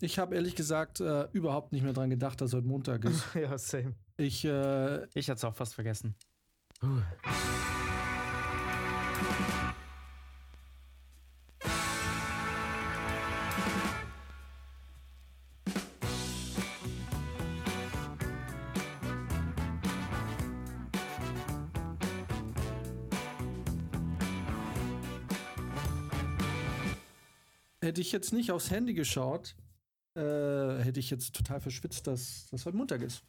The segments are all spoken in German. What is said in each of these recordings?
ich habe ehrlich gesagt äh, überhaupt nicht mehr dran gedacht, dass heute Montag ist. ja, same. Ich, äh, Ich hatte es auch fast vergessen. hätte ich jetzt nicht aufs Handy geschaut, äh, hätte ich jetzt total verschwitzt, dass das heute Montag ist.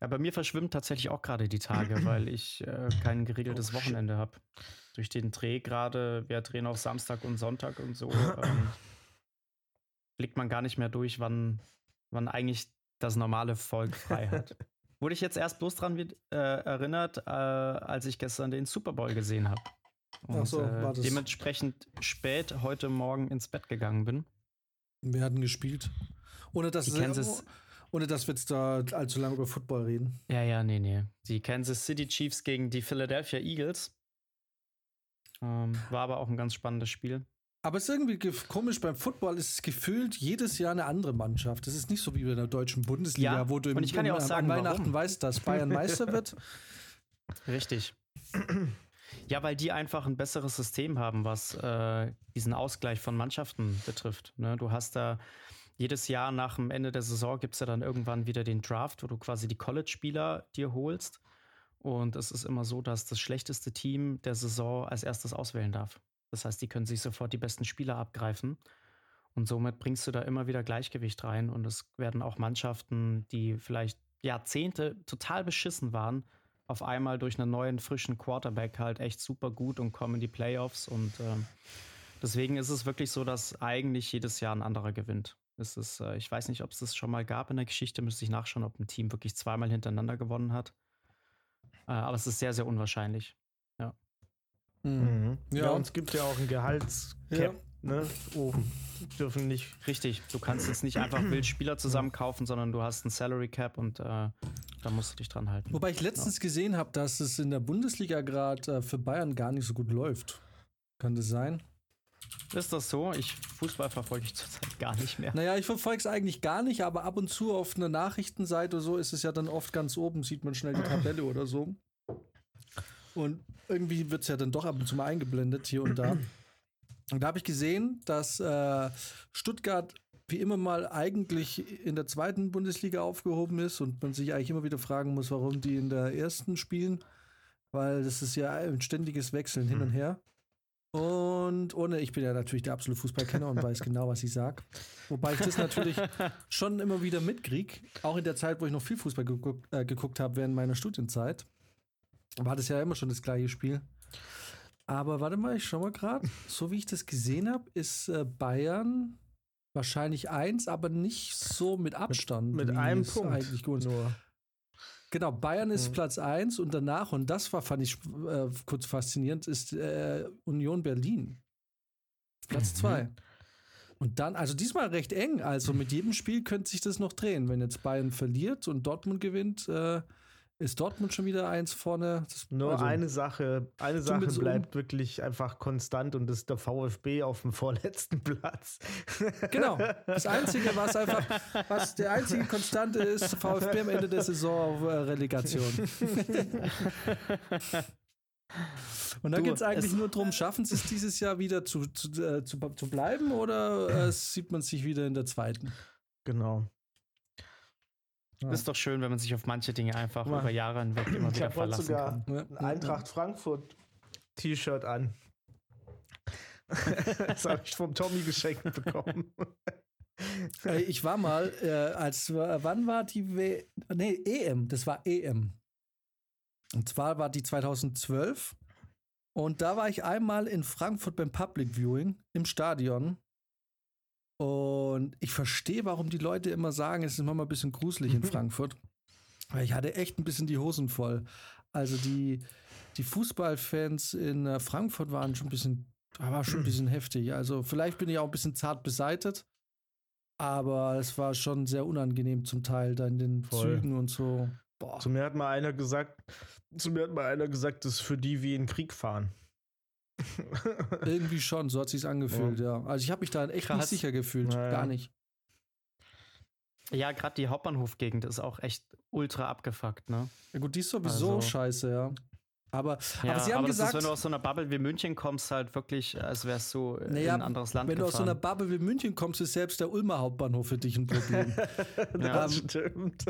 Ja, bei mir verschwimmen tatsächlich auch gerade die Tage, weil ich äh, kein geregeltes Oh. Wochenende habe. Durch den Dreh gerade, wir drehen auf Samstag und Sonntag und so, ähm, blickt man gar nicht mehr durch, wann, wann eigentlich das normale Volk frei hat. Wurde ich jetzt erst bloß dran äh, erinnert, äh, als ich gestern den Super Bowl gesehen habe. Und so, äh, das- dementsprechend spät heute Morgen ins Bett gegangen bin. Wir hatten gespielt. Ohne dass, Kansas- ohne dass wir jetzt da allzu lange über Football reden. Ja, ja, nee, nee. Die Kansas City Chiefs gegen die Philadelphia Eagles. Ähm, war aber auch ein ganz spannendes Spiel. Aber es ist irgendwie komisch, beim Football ist es gefühlt jedes Jahr eine andere Mannschaft. Das ist nicht so wie in der deutschen Bundesliga, Ja, wo du im, und ich kann dir auch im- sagen, an Weihnachten warum. weißt, dass Bayern Meister wird. Richtig. Ja, weil die einfach ein besseres System haben, was äh, diesen Ausgleich von Mannschaften betrifft. Ne? Du hast da jedes Jahr nach dem Ende der Saison gibt es ja dann irgendwann wieder den Draft, wo du quasi die College-Spieler dir holst. Und es ist immer so, dass das schlechteste Team der Saison als erstes auswählen darf. Das heißt, die können sich sofort die besten Spieler abgreifen. Und somit bringst du da immer wieder Gleichgewicht rein. Und es werden auch Mannschaften, die vielleicht Jahrzehnte total beschissen waren, auf einmal durch einen neuen, frischen Quarterback halt echt super gut und kommen in die Playoffs. Und ähm, deswegen ist es wirklich so, dass eigentlich jedes Jahr ein anderer gewinnt. Es ist, äh, ich weiß nicht, ob es das schon mal gab in der Geschichte, müsste ich nachschauen, ob ein Team wirklich zweimal hintereinander gewonnen hat. Äh, aber es ist sehr, sehr unwahrscheinlich. Mhm. Ja, Ja. und es gibt ja auch ein Gehaltscap, Ja. Ne? Oben. Dürfen nicht. Richtig, du kannst jetzt nicht einfach wild Spieler zusammenkaufen, sondern du hast ein Salary Cap und äh, da musst du dich dran halten. Wobei ich letztens gesehen habe, dass es in der Bundesliga gerade äh, für Bayern gar nicht so gut läuft. Kann das sein? Ist das so? Ich Fußball verfolge ich zurzeit gar nicht mehr. Naja, ich verfolge es eigentlich gar nicht, aber ab und zu auf einer Nachrichtenseite oder so ist es ja dann oft ganz oben, sieht man schnell die Tabelle oder so. Und irgendwie wird es ja dann doch ab und zu mal eingeblendet hier und da. Und da habe ich gesehen, dass äh, Stuttgart wie immer mal eigentlich in der zweiten Bundesliga aufgehoben ist und man sich eigentlich immer wieder fragen muss, warum die in der ersten spielen, weil das ist ja ein ständiges Wechseln hin und her. Und ohne, ich bin ja natürlich der absolute Fußballkenner und weiß genau, was ich sag. Wobei ich das natürlich schon immer wieder mitkrieg, auch in der Zeit, wo ich noch viel Fußball geguckt, äh, geguckt habe während meiner Studienzeit. War das ja immer schon das gleiche Spiel. Aber warte mal, ich schau mal gerade. So wie ich das gesehen habe, ist äh, Bayern wahrscheinlich eins, aber nicht so mit Abstand. Mit wie einem Punkt. Eigentlich gut. Nur. Genau, Bayern ist Mhm. Platz 1 und danach, und das war, fand ich äh, kurz faszinierend, ist äh, Union Berlin. Platz Mhm. 2. Und dann, also diesmal recht eng, also mit jedem Spiel könnte sich das noch drehen. Wenn jetzt Bayern verliert und Dortmund gewinnt, äh, ist Dortmund schon wieder eins vorne. Das, Nur also, eine Sache, eine Sache bleibt wirklich einfach konstant und das ist der VfB auf dem vorletzten Platz. Genau. Das Einzige, was einfach, was der einzige Konstante ist, VfB am Ende der Saison auf äh, Relegation. Und dann Du, geht es eigentlich nur darum, schaffen sie es dieses Jahr wieder zu, zu, äh, zu, zu bleiben oder äh, sieht man sich wieder in der zweiten? Genau. Ja. Ist doch schön, wenn man sich auf manche Dinge einfach Mal. über Jahre hinweg immer Ich wieder verlassen sogar kann. Ja, ein Eintracht Frankfurt T-Shirt an. das habe ich vom Tommy geschenkt bekommen. Ich war mal, äh, als äh, wann war die w nee, EM, das war EM. Und zwar war die 2012 und da war ich einmal in Frankfurt beim Public Viewing im Stadion. Und ich verstehe, warum die Leute immer sagen, es ist manchmal ein bisschen gruselig in Frankfurt. Weil ich hatte echt ein bisschen die Hosen voll. Also die, die Fußballfans in äh, Frankfurt waren schon ein bisschen, war schon ein bisschen heftig. Also vielleicht bin ich auch ein bisschen zart beseitet. Aber es war schon sehr unangenehm zum Teil, da in den Voll. Zügen und so. Boah. Zu mir hat mal einer gesagt, zu mir hat mal einer gesagt, das ist für die wie in Krieg fahren. Irgendwie schon, so hat sich's angefühlt, ja. Also ich habe mich da echt Krass. nicht sicher gefühlt, Naja. gar nicht. Ja, gerade die Hauptbahnhofgegend ist auch echt ultra abgefuckt, ne? Ja, gut, die ist sowieso Also- scheiße, ja. Aber, Ja, aber sie haben das gesagt, ist, wenn du aus so einer Bubble wie München kommst, halt wirklich, als wärst du Naja, in ein anderes Land wenn du aus so gefahren. einer Bubble wie München kommst, ist selbst der Ulmer Hauptbahnhof für dich ein Problem. Das Ähm, stimmt.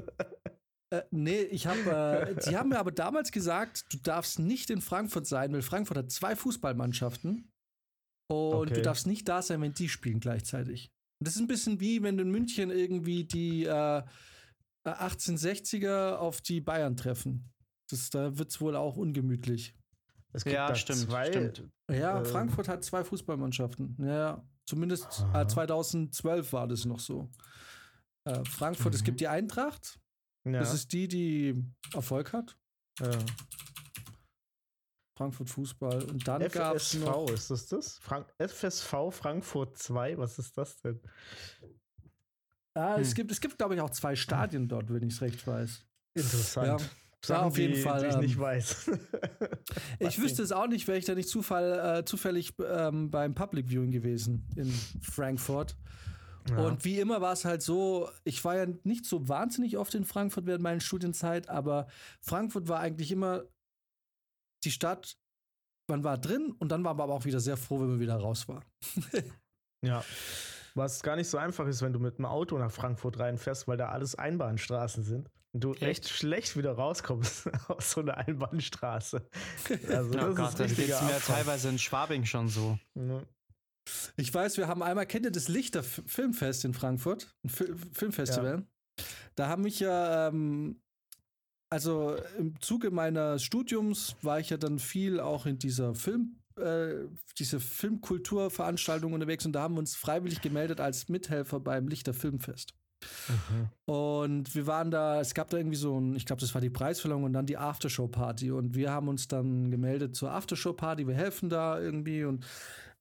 Äh, nee, ich habe, äh, sie haben mir aber damals gesagt, du darfst nicht in Frankfurt sein, weil Frankfurt hat zwei Fußballmannschaften und Okay. du darfst nicht da sein, wenn die spielen gleichzeitig. Und das ist ein bisschen wie, wenn in München irgendwie die äh, 1860er auf die Bayern treffen. Das, da wird es wohl auch ungemütlich. Es gibt Ja, da stimmt, zwei, stimmt. Ja, Ähm. Frankfurt hat zwei Fußballmannschaften. Ja, zumindest äh, 2012 war das noch so. Äh, Frankfurt, es Mhm. gibt die Eintracht. Ja, Das ist die, die Erfolg hat. ja. Frankfurt Fußball. Und dann gab es noch. FSV, ist das das? Frank FSV Frankfurt 2, was ist das denn? Ah, es Hm. gibt, es gibt glaube ich, auch zwei Stadien dort, wenn ich es recht weiß. Interessant. Ja. Sachen, Ja, auf jeden die, Fall, Die ich ähm, nicht weiß. Ich wüsste es auch nicht, wäre ich da nicht Zufall, äh, zufällig ähm, beim Public Viewing gewesen in Frankfurt. Ja. Und wie immer war es halt so, ich war ja nicht so wahnsinnig oft in Frankfurt während meiner Studienzeit, aber Frankfurt war eigentlich immer die Stadt, man war drin und dann war man aber auch wieder sehr froh, wenn man wieder raus war. Ja. Was gar nicht so einfach ist, wenn du mit dem Auto nach Frankfurt reinfährst, weil da alles Einbahnstraßen sind. Und du echt, Echt? schlecht wieder rauskommst aus so einer Einbahnstraße. Also, Oh das Gott, ist geht's richtiger mir teilweise in Schwabing schon so. Ne? Ich weiß, wir haben einmal, kennt ihr das Lichter Filmfest in Frankfurt? Ein Fi Filmfestival. Da haben mich ja, ähm, also im Zuge meines Studiums war ich ja dann viel auch in dieser Film, äh, diese Filmkulturveranstaltung unterwegs und da haben wir uns freiwillig gemeldet als Mithelfer beim Lichter Filmfest. Mhm. Und wir waren da, es gab da irgendwie so ein, ich glaube, das war die Preisverleihung und dann die Aftershow-Party. Und wir haben uns dann gemeldet zur Aftershow-Party, wir helfen da irgendwie und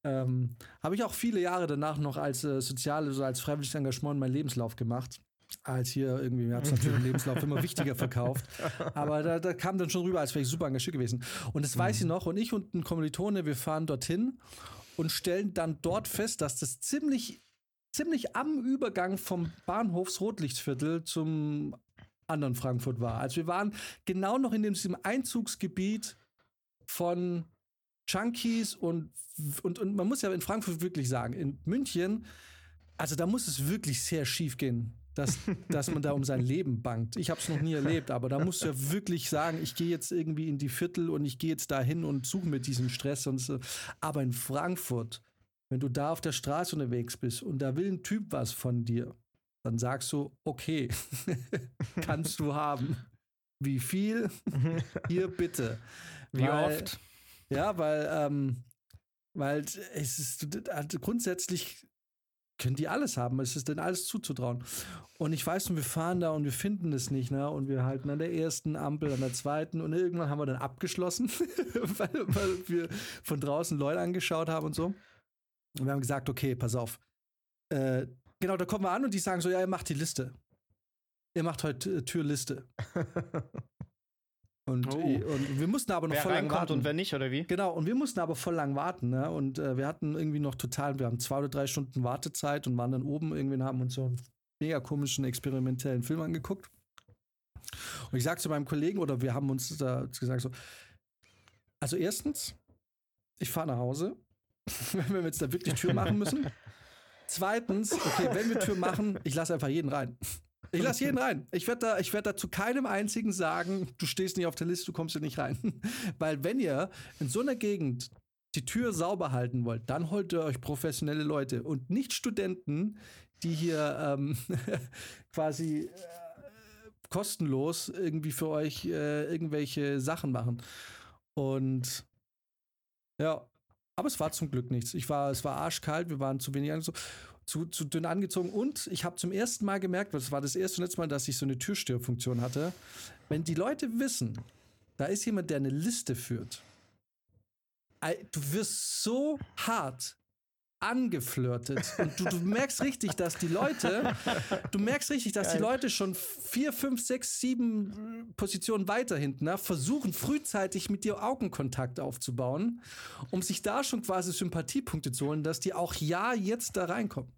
ähm, habe ich auch viele Jahre danach noch als äh, soziale, so als freiwilliges Engagement in meinen Lebenslauf gemacht. Als hier irgendwie, mir hat es natürlich im Lebenslauf immer wichtiger verkauft. Aber da, da kam dann schon rüber, als wäre ich super engagiert gewesen. Und das weiß ich noch. Und ich und ein Kommilitone, wir fahren dorthin und stellen dann dort fest, dass das ziemlich, ziemlich am Übergang vom Bahnhofsrotlichtviertel zum anderen Frankfurt war. Also wir waren genau noch in diesem Einzugsgebiet von Junkies und, und, und man muss ja in Frankfurt wirklich sagen, in München, also da muss es wirklich sehr schief gehen, dass, dass man da um sein Leben bangt. Ich habe es noch nie erlebt, aber da musst du ja wirklich sagen, ich gehe jetzt irgendwie in die Viertel und ich gehe jetzt dahin und suche mir diesen Stress. Und so. Aber in Frankfurt, wenn du da auf der Straße unterwegs bist und da will ein Typ was von dir, dann sagst du, okay, kannst du haben. Wie viel? Hier bitte. Wie Weil- oft? Ja, weil, ähm, weil es ist also grundsätzlich können die alles haben. Es ist denn alles zuzutrauen. Und ich weiß, und wir fahren da und wir finden es nicht, ne? Und wir halten an der ersten Ampel, an der zweiten und irgendwann haben wir dann abgeschlossen, weil, weil wir von draußen Leute angeschaut haben und so. Und wir haben gesagt, okay, pass auf. Äh, genau, da kommen wir an und die sagen so, ja, ihr macht die Liste. Ihr macht heute äh, Türliste. Und, Oh. und wir mussten aber noch Wer voll lang warten. und wer nicht, oder wie? Genau, und wir mussten aber voll lang warten, ne? Und äh, wir hatten irgendwie noch total, wir haben zwei oder drei Stunden Wartezeit und waren dann oben irgendwie und haben uns so einen mega komischen, experimentellen Film angeguckt. Und ich sag zu meinem Kollegen, oder wir haben uns da gesagt so, also erstens, ich fahre nach Hause, wenn wir jetzt da wirklich Tür machen müssen. Zweitens, okay, wenn wir Tür machen, ich lasse einfach jeden rein. Ich lasse jeden rein. Ich werde da, werd da zu keinem einzigen sagen, du stehst nicht auf der Liste, du kommst hier nicht rein. Weil wenn ihr in so einer Gegend die Tür sauber halten wollt, dann holt ihr euch professionelle Leute und nicht Studenten, die hier ähm, quasi äh, kostenlos irgendwie für euch äh, irgendwelche Sachen machen. Und ja, aber es war zum Glück nichts. Ich war, es war arschkalt, wir waren zu wenig angezogen, zu, zu dünn angezogen und ich habe zum ersten Mal gemerkt, das war das erste und letzte Mal, dass ich so eine Türstörfunktion hatte. Wenn die Leute wissen, da ist jemand, der eine Liste führt, du wirst so hart angeflirtet und du, du merkst richtig, dass die Leute, du merkst richtig, dass die Leute schon vier, fünf, sechs, sieben Positionen weiter hinten ne, versuchen frühzeitig mit dir Augenkontakt aufzubauen, um sich da schon quasi Sympathiepunkte zu holen, dass die auch ja jetzt da reinkommen.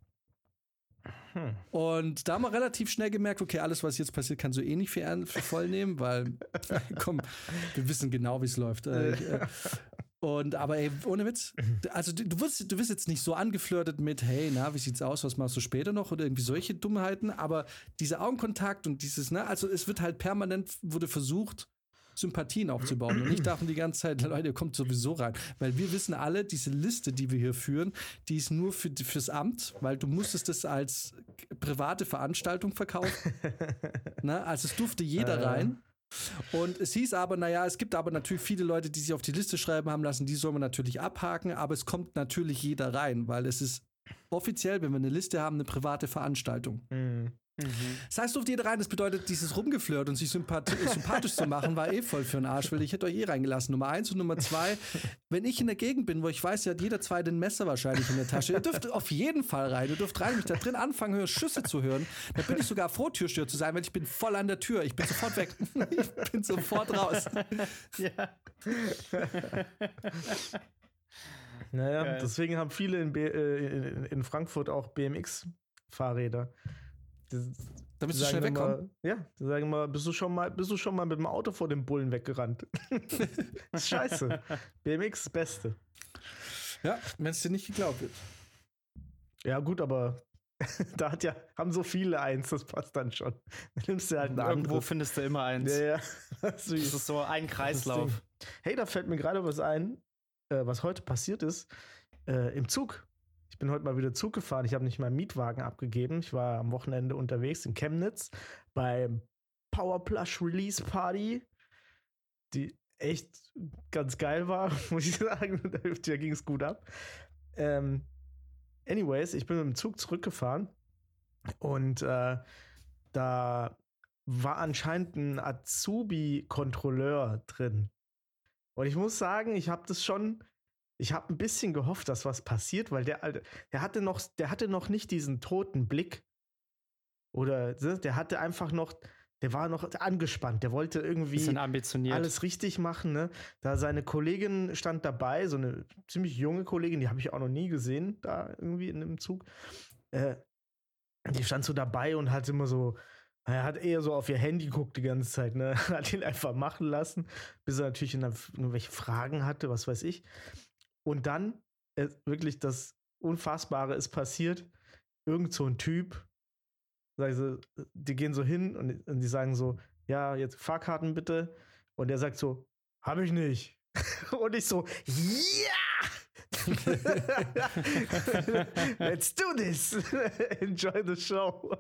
Hm. Und da haben wir relativ schnell gemerkt, okay, alles, was jetzt passiert, kannst du eh nicht für, für voll nehmen, weil, komm, wir wissen genau, wie es läuft. Äh, äh, und aber ey, ohne Witz, also du, wirst, du wirst jetzt nicht so angeflirtet mit, hey, na, wie sieht's aus, was machst du später noch oder irgendwie solche Dummheiten, aber dieser Augenkontakt und dieses, ne, also es wird halt permanent, wurde versucht, Sympathien aufzubauen und nicht davon die ganze Zeit, Leute, ihr kommt sowieso rein. Weil wir wissen alle, diese Liste, die wir hier führen, die ist nur für, fürs Amt, weil du musstest das als private Veranstaltung verkaufen. ne? Also es durfte jeder äh. rein. Und es hieß aber, naja, es gibt aber natürlich viele Leute, die sich auf die Liste schreiben haben lassen, die soll man natürlich abhaken, aber es kommt natürlich jeder rein, weil es ist offiziell, wenn wir eine Liste haben, eine private Veranstaltung. Mhm. Mhm. Das heißt, durfte jeder rein. Das bedeutet, dieses Rumgeflirt und sich sympath sympathisch zu machen, war eh voll für den Arsch, weil ich hätte euch eh reingelassen. Nummer eins und Nummer zwei, wenn ich in der Gegend bin, wo ich weiß, ja, hat jeder zweite ein Messer wahrscheinlich in der Tasche. Ihr dürft auf jeden Fall rein. Ihr dürft rein, mich da drin anfangen, höre Schüsse zu hören. Dann bin ich sogar froh, Türstör zu sein, weil ich bin voll an der Tür. Ich bin sofort weg. ich bin sofort raus. Ja. Naja, Geil. deswegen haben viele in, äh, in, in Frankfurt auch BMX-Fahrräder. Da bist du schnell wegkommen. Ja, die sagen mal, bist du schon mal, bist du schon mal mit dem Auto vor dem Bullen weggerannt? scheiße. BMX das Beste. Ja, wenn es dir nicht geglaubt wird. Ja, gut, aber da hat ja, haben so viele eins, das passt dann schon. Dann nimmst du halt ein Irgendwo anderes. findest du immer eins. Ja, ja. Das ist so ein Kreislauf. Hey, da fällt mir gerade was ein, äh, was heute passiert ist. Äh, Im Zug ich bin heute mal wieder Zug gefahren. Ich habe nicht meinen Mietwagen abgegeben. Ich war am Wochenende unterwegs in Chemnitz beim Powerplush Release Party, die echt ganz geil war, muss ich sagen. da ging es gut ab. Ähm, anyways, ich bin mit dem Zug zurückgefahren und äh, da war anscheinend ein Azubi-Kontrolleur drin. Und ich muss sagen, ich habe das schon ich habe ein bisschen gehofft, dass was passiert, weil der Alte, der hatte noch, der hatte noch nicht diesen toten Blick. Oder ne, der hatte einfach noch, der war noch angespannt, der wollte irgendwie alles richtig machen. Ne? Da seine Kollegin stand dabei, so eine ziemlich junge Kollegin, die habe ich auch noch nie gesehen, da irgendwie in einem Zug. Äh, die stand so dabei und hat immer so, er hat eher so auf ihr Handy geguckt die ganze Zeit, ne? Hat ihn einfach machen lassen, bis er natürlich irgendwelche Fragen hatte, was weiß ich. Und dann äh, wirklich das Unfassbare ist passiert. Irgend so ein Typ, also, die gehen so hin und, und die sagen so, ja, jetzt Fahrkarten bitte. Und der sagt so, habe ich nicht. und ich so, ja! Let's do this. Enjoy the show.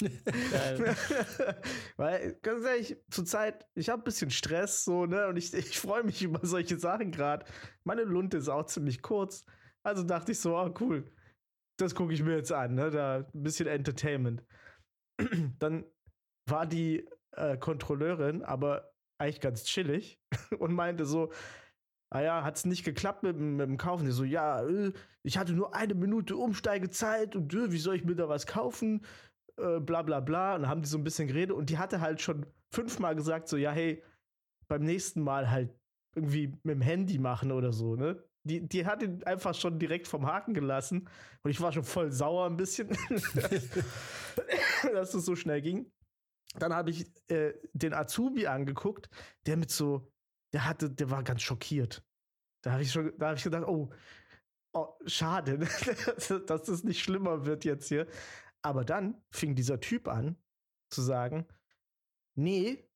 Weil, ganz ehrlich, zurzeit, ich habe ein bisschen Stress, so, ne? Und ich, ich freue mich über solche Sachen gerade. Meine Lunte ist auch ziemlich kurz. Also dachte ich so, oh, cool. Das gucke ich mir jetzt an, ne? Da ein bisschen Entertainment. Dann war die äh, Kontrolleurin aber eigentlich ganz chillig und meinte so, ah ja, hat es nicht geklappt mit, mit dem Kaufen. Die so, ja, äh, ich hatte nur eine Minute Umsteigezeit und äh, wie soll ich mir da was kaufen? Äh, bla bla bla. Und dann haben die so ein bisschen geredet und die hatte halt schon fünfmal gesagt, so, ja, hey, beim nächsten Mal halt irgendwie mit dem Handy machen oder so, ne? Die, die hat ihn einfach schon direkt vom Haken gelassen und ich war schon voll sauer ein bisschen, dass es so schnell ging. Dann habe ich äh, den Azubi angeguckt, der mit so der hatte, der war ganz schockiert. Da habe ich schon, da habe ich gedacht, oh, oh schade, dass das nicht schlimmer wird jetzt hier. Aber dann fing dieser Typ an zu sagen, nee,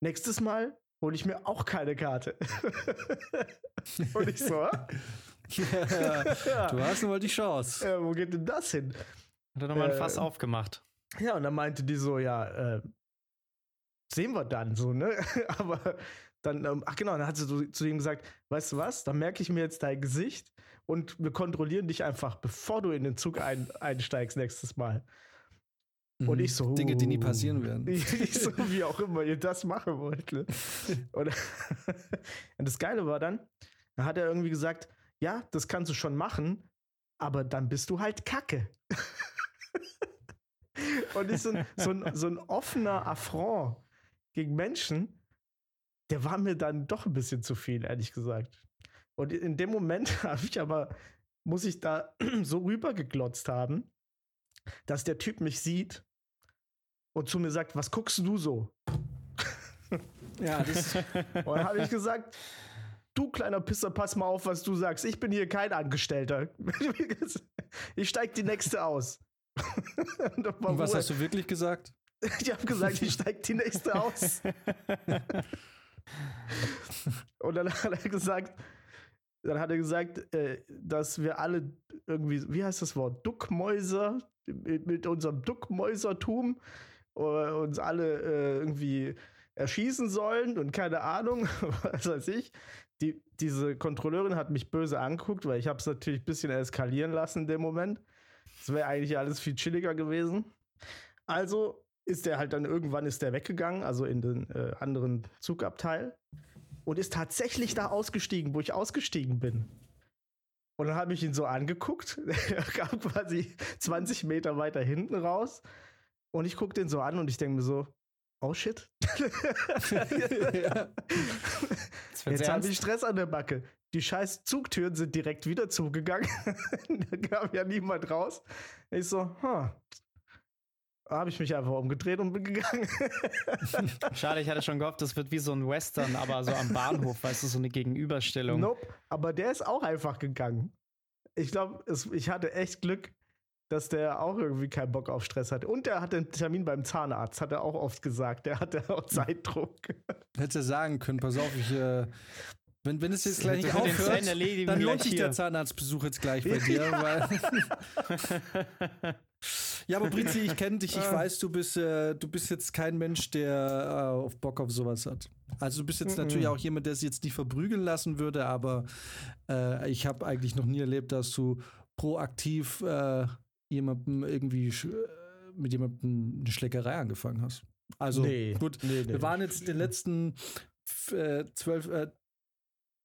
nächstes Mal hole ich mir auch keine Karte. Und ich so, ja, du hast nun mal die Chance. Ja, wo geht denn das hin? Hat er nochmal ein Fass äh, aufgemacht. Ja, und dann meinte die so, ja, äh, sehen wir dann so, ne? Aber dann, ähm, ach genau, dann hat sie so, zu ihm gesagt, weißt du was, dann merke ich mir jetzt dein Gesicht und wir kontrollieren dich einfach, bevor du in den Zug ein, einsteigst nächstes Mal. Mhm. Und ich so. Dinge, die nie passieren werden. Ich so, wie auch immer ihr das machen wollt. Ne? Und, und das Geile war dann, da hat er irgendwie gesagt, ja, das kannst du schon machen, aber dann bist du halt Kacke. und ist so ein, so ein, so ein offener Affront gegen Menschen, der war mir dann doch ein bisschen zu viel, ehrlich gesagt. Und in dem Moment habe ich aber, muss ich da so rübergeglotzt haben, dass der Typ mich sieht und zu mir sagt, was guckst du so? Ja, das Und dann habe ich gesagt, du kleiner Pisser, pass mal auf, was du sagst. Ich bin hier kein Angestellter. Ich steig die nächste aus. Und Und was hast du wirklich gesagt? Ich habe gesagt, ich steig die nächste aus. Und dann hat er gesagt, dann hat er gesagt, äh, dass wir alle irgendwie, wie heißt das Wort, Duckmäuser, mit, unserem Duckmäusertum äh, uns alle äh, irgendwie erschießen sollen und keine Ahnung, was weiß ich. Die, diese Kontrolleurin hat mich böse angeguckt, weil ich habe es natürlich ein bisschen eskalieren lassen in dem Moment. Das wäre eigentlich alles viel chilliger gewesen. Also ist der halt dann irgendwann ist der weggegangen, also in den äh, anderen Zugabteil und ist tatsächlich da ausgestiegen, wo ich ausgestiegen bin. Und dann habe ich ihn so angeguckt. Er kam quasi 20 Meter weiter hinten raus. Und ich gucke den so an und ich denke mir so, oh shit. ja. Jetzt habe ich Stress an der Backe. Die scheiß Zugtüren sind direkt wieder zugegangen. da kam ja niemand raus. Ich so, huh. Habe ich mich einfach umgedreht und bin gegangen. Schade, ich hatte schon gehofft, das wird wie so ein Western, aber so am Bahnhof, weißt du, so eine Gegenüberstellung. nope. Aber der ist auch einfach gegangen. Ich glaube, ich hatte echt Glück, dass der auch irgendwie keinen Bock auf Stress hatte. Und der hatte einen Termin beim Zahnarzt, hat er auch oft gesagt. Der hatte auch Zeitdruck. Hättest du sagen können, pass auf, ich, äh, wenn, wenn es jetzt gleich nicht aufhört, dann lohnt sich der Zahnarztbesuch jetzt gleich bei dir, weil. ja, aber Brizi, ich kenne dich, ich weiß, du bist, äh, du bist jetzt kein Mensch, der äh, auf Bock auf sowas hat. Also du bist jetzt Mhm. natürlich auch jemand, der sich jetzt nicht verprügeln lassen würde, aber äh, ich habe eigentlich noch nie erlebt, dass du proaktiv äh, jemandem irgendwie äh, mit jemandem eine Schlägerei angefangen hast. Also Nee, gut, nee, nee. wir waren jetzt in den letzten äh, zwölf,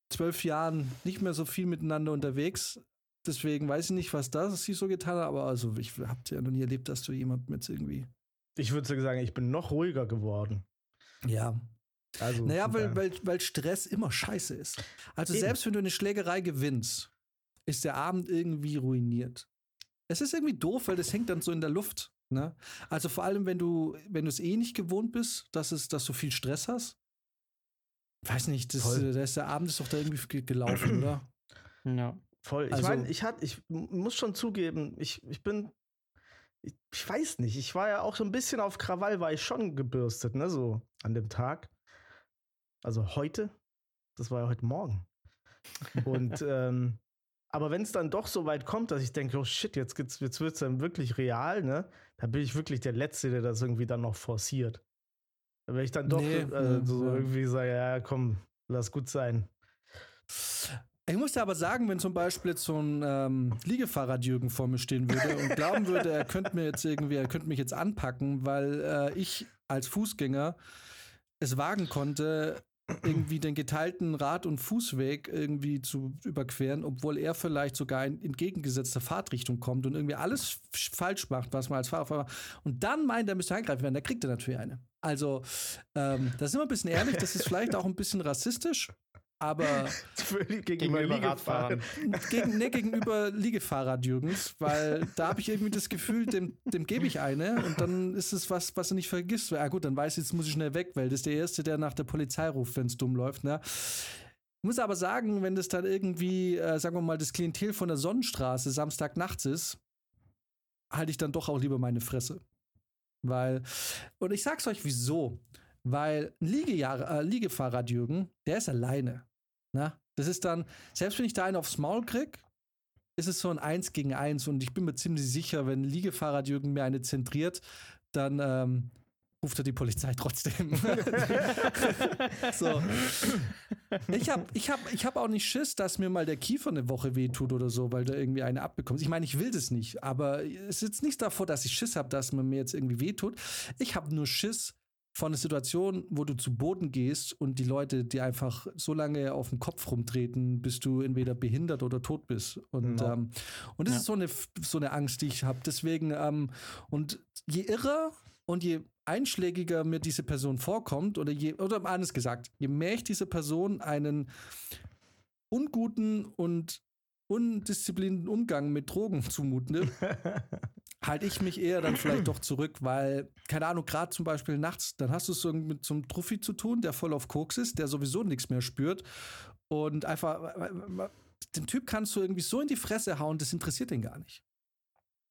zwölf Jahren nicht mehr so viel miteinander unterwegs. Deswegen weiß ich nicht, was das sie so getan hat, aber also ich habe ja noch nie erlebt, dass du jemandem jetzt irgendwie. Ich würde sogar sagen, ich bin noch ruhiger geworden. Ja. Also, Naja, weil, weil, weil Stress immer scheiße ist. Also Eben. selbst wenn du eine Schlägerei gewinnst, ist der Abend irgendwie ruiniert. Es ist irgendwie doof, weil das hängt dann so in der Luft. Ne? Also vor allem, wenn du, wenn du es eh nicht gewohnt bist, dass, es, dass du viel Stress hast. Weiß nicht, das, Voll. da ist der Abend ist doch da irgendwie ge- gelaufen, oder? Ja. Voll. Ich Also- meine, ich hatte, ich muss schon zugeben, ich, ich bin, ich, weiß nicht, ich war ja auch so ein bisschen auf Krawall, war ich schon gebürstet, ne, so an dem Tag. Also heute, das war ja heute Morgen. Und, ähm, aber wenn es dann doch so weit kommt, dass ich denke, oh shit, jetzt, jetzt wird es dann wirklich real, ne, dann bin ich wirklich der Letzte, der das irgendwie dann noch forciert. Wenn ich dann doch Nee, äh, so ja. irgendwie sage, ja, komm, lass gut sein. Ich muss dir aber sagen, wenn zum Beispiel jetzt so ein ähm, Liegefahrrad-Jürgen vor mir stehen würde und glauben würde, er könnte mir jetzt irgendwie, er könnte mich jetzt anpacken, weil äh, ich als Fußgänger es wagen konnte, irgendwie den geteilten Rad- und Fußweg irgendwie zu überqueren, obwohl er vielleicht sogar in entgegengesetzter Fahrtrichtung kommt und irgendwie alles falsch macht, was man als Fahrradfahrer und dann meint, er müsste eingreifen werden, da kriegt er natürlich eine. Also, ähm, das ist immer ein bisschen ehrlich, das ist vielleicht auch ein bisschen rassistisch, aber Gegenüber Liegefahrern. Radfahrern. gegen, ne, gegenüber Liegefahrrad Jürgens, weil da habe ich irgendwie das Gefühl, dem, dem gebe ich eine und dann ist es was, was er nicht vergisst. Ja gut, dann weiß ich, jetzt muss ich schnell weg, weil das ist der Erste, der nach der Polizei ruft, wenn es dumm läuft. Ne? Ich muss aber sagen, wenn das dann irgendwie, äh, sagen wir mal, das Klientel von der Sonnenstraße Samstagnachts ist, halte ich dann doch auch lieber meine Fresse. Weil, und ich sag's euch wieso. Weil ein äh, Liegefahrrad Jürgen, der ist alleine. Na? Das ist dann, selbst wenn ich da einen aufs Maul krieg, ist es so ein Eins gegen Eins und ich bin mir ziemlich sicher, wenn Liegefahrrad Jürgen mir eine zentriert, dann ähm, ruft er die Polizei trotzdem. so. Ich habe ich hab, ich hab auch nicht Schiss, dass mir mal der Kiefer eine Woche wehtut oder so, weil da irgendwie eine abbekommt. Ich meine, ich will das nicht, aber es ist jetzt nicht davor, dass ich Schiss habe, dass man mir jetzt irgendwie wehtut. Ich habe nur Schiss von einer Situation, wo du zu Boden gehst und die Leute dir einfach so lange auf den Kopf rumtreten, bis du entweder behindert oder tot bist. Und, Genau. ähm, und das Ja. ist so eine, so eine Angst, die ich habe. Deswegen, ähm, und je irrer und je einschlägiger mir diese Person vorkommt, oder je, oder anders gesagt, je mehr ich dieser Person einen unguten und undisziplinierten Umgang mit Drogen zumute, halte ich mich eher dann vielleicht doch zurück, weil, keine Ahnung, gerade zum Beispiel nachts, dann hast du es so mit so einem Truffi zu tun, der voll auf Koks ist, der sowieso nichts mehr spürt und einfach, den Typ kannst du irgendwie so in die Fresse hauen, das interessiert ihn gar nicht.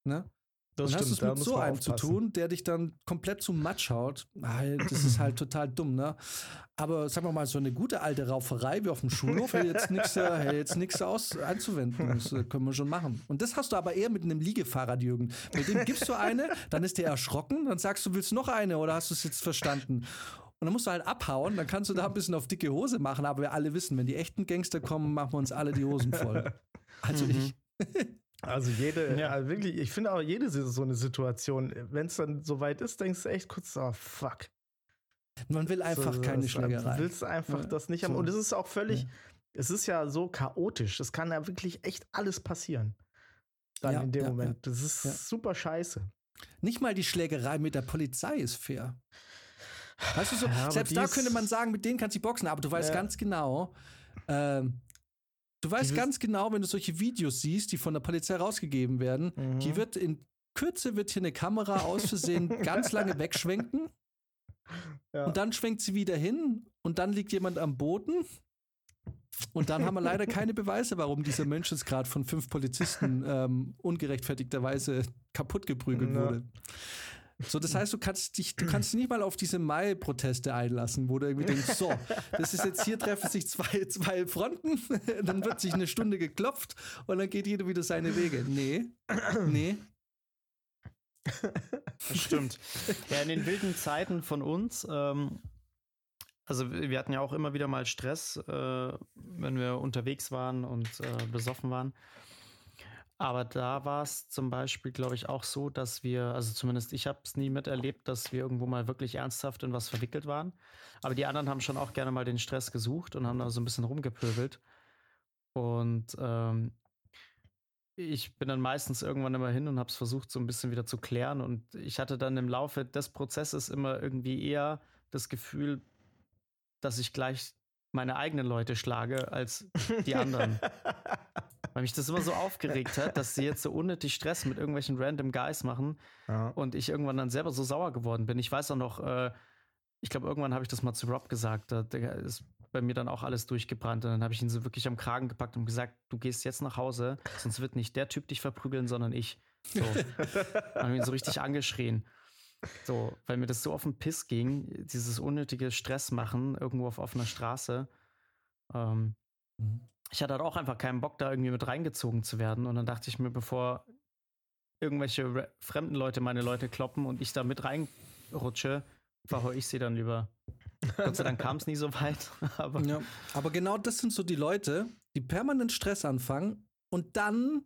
Ne? Das und stimmt, hast du es mit so einem zu tun, der dich dann komplett zum Matsch haut. Das ist halt total dumm, ne? Aber sagen wir mal, so eine gute alte Rauferei wie auf dem Schulhof hätte jetzt nichts äh, aus einzuwenden. Das äh, können wir schon machen. Und das hast du aber eher mit einem Liegefahrrad, Jürgen. Mit dem gibst du eine, dann ist der erschrocken, dann sagst du, willst du noch eine oder hast du es jetzt verstanden? Und dann musst du halt abhauen, dann kannst du da ein bisschen auf dicke Hose machen, aber wir alle wissen, wenn die echten Gangster kommen, machen wir uns alle die Hosen voll. Also mhm. ich. Also jede, ja. also wirklich, ich finde auch jede so eine Situation, wenn es dann soweit ist, denkst du echt kurz, oh fuck. Man will einfach so, keine Schlägerei. Du willst einfach ja, das nicht haben. So. Und es ist auch völlig, ja. es ist ja so chaotisch. Es kann ja wirklich echt alles passieren. Dann in dem Moment. Das ist super scheiße. Nicht mal die Schlägerei mit der Polizei ist fair. Weißt du so, selbst da könnte man sagen, mit denen kannst du boxen, aber du weißt ganz genau, ähm, Du weißt ganz genau, wenn du solche Videos siehst, die von der Polizei rausgegeben werden, mhm. hier wird in Kürze wird hier eine Kamera aus Versehen ganz lange wegschwenken. Ja. Und dann schwenkt sie wieder hin und dann liegt jemand am Boden. Und dann haben wir leider keine Beweise, warum dieser Mensch jetzt gerade von fünf Polizisten ähm, ungerechtfertigterweise kaputt geprügelt wurde. So, das heißt, du kannst dich, du kannst nicht mal auf diese Mai-Proteste einlassen, wo du irgendwie denkst, so, das ist jetzt hier treffen sich zwei, zwei Fronten, dann wird sich eine Stunde geklopft und dann geht jeder wieder seine Wege. Nee, nee. Stimmt. Ja, in den wilden Zeiten von uns, ähm, also wir hatten ja auch immer wieder mal Stress, äh, wenn wir unterwegs waren und äh, besoffen waren. Aber da war es zum Beispiel, glaube ich, auch so, dass wir, also zumindest ich habe es nie miterlebt, dass wir irgendwo mal wirklich ernsthaft in was verwickelt waren. Aber die anderen haben schon auch gerne mal den Stress gesucht und haben da so ein bisschen rumgepöbelt. Und ähm, ich bin dann meistens irgendwann immer hin und habe es versucht, so ein bisschen wieder zu klären. Und ich hatte dann im Laufe des Prozesses immer irgendwie eher das Gefühl, dass ich gleich meine eigenen Leute schlage als die anderen. Weil mich das immer so aufgeregt hat, dass sie jetzt so unnötig Stress mit irgendwelchen random Guys machen ja. und ich irgendwann dann selber so sauer geworden bin. Ich weiß auch noch, äh, ich glaube, irgendwann habe ich das mal zu Rob gesagt, da ist bei mir dann auch alles durchgebrannt und dann habe ich ihn so wirklich am Kragen gepackt und gesagt, du gehst jetzt nach Hause, sonst wird nicht der Typ dich verprügeln, sondern ich. So. habe ihn so richtig angeschrien. So, weil mir das so auf den Piss ging, dieses unnötige Stress machen irgendwo auf offener Straße. Ähm, mhm ich hatte halt auch einfach keinen Bock, da irgendwie mit reingezogen zu werden. Und dann dachte ich mir, bevor irgendwelche fremden Leute meine Leute kloppen und ich da mit reinrutsche, verhöre ich sie dann lieber. Gott sei Dank kam es nie so weit. Aber, ja, aber genau das sind so die Leute, die permanent Stress anfangen und dann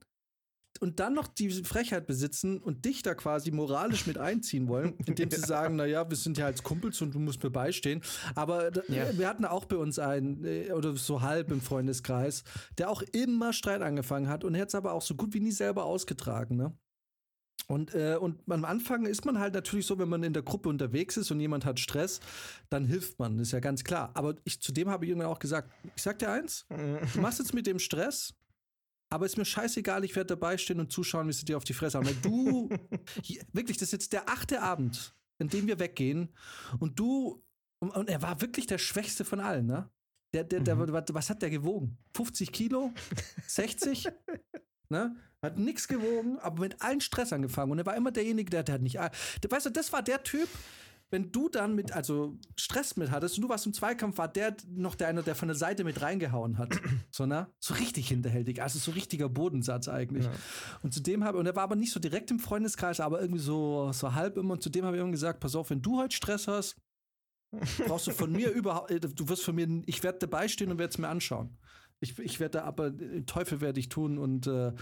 und dann noch die Frechheit besitzen und dich da quasi moralisch mit einziehen wollen, indem sie sagen, naja, wir sind ja als Kumpels und du musst mir beistehen. Aber ja. wir hatten auch bei uns einen, äh, oder so halb im Freundeskreis, der auch immer Streit angefangen hat und hat es aber auch so gut wie nie selber ausgetragen, ne? Und, äh, und am Anfang ist man halt natürlich so, wenn man in der Gruppe unterwegs ist und jemand hat Stress, dann hilft man, ist ja ganz klar. Aber ich, zu dem habe ich irgendwann auch gesagt, ich sag dir eins, du machst jetzt mit dem Stress, aber ist mir scheißegal, ich werde dabei stehen und zuschauen, wie sie dir auf die Fresse haben. Weil du, wirklich, das ist jetzt der achte Abend, in dem wir weggehen und du, und, er war wirklich der Schwächste von allen, ne? Der, der, der, mhm. was hat der gewogen? 50 Kilo? 60? ne? Hat nichts gewogen, aber mit allen Stress angefangen. Und er war immer derjenige, der, der hat nicht. Der, weißt du, das war der Typ, wenn du dann mit, also Stress mit hattest und du warst im Zweikampf, war der noch der einer, der von der Seite mit reingehauen hat. so, ne? So richtig hinterhältig, also so richtiger Bodensatz eigentlich. Ja. Und zu dem habe, und er war aber nicht so direkt im Freundeskreis, aber irgendwie so, so halb immer. Und zu dem habe ich immer gesagt: Pass auf, wenn du heute Stress hast, brauchst du von mir überhaupt, äh, du wirst von mir, ich werde dabei stehen und werde es mir anschauen. Ich, ich werde da aber, den Teufel werde ich tun und äh,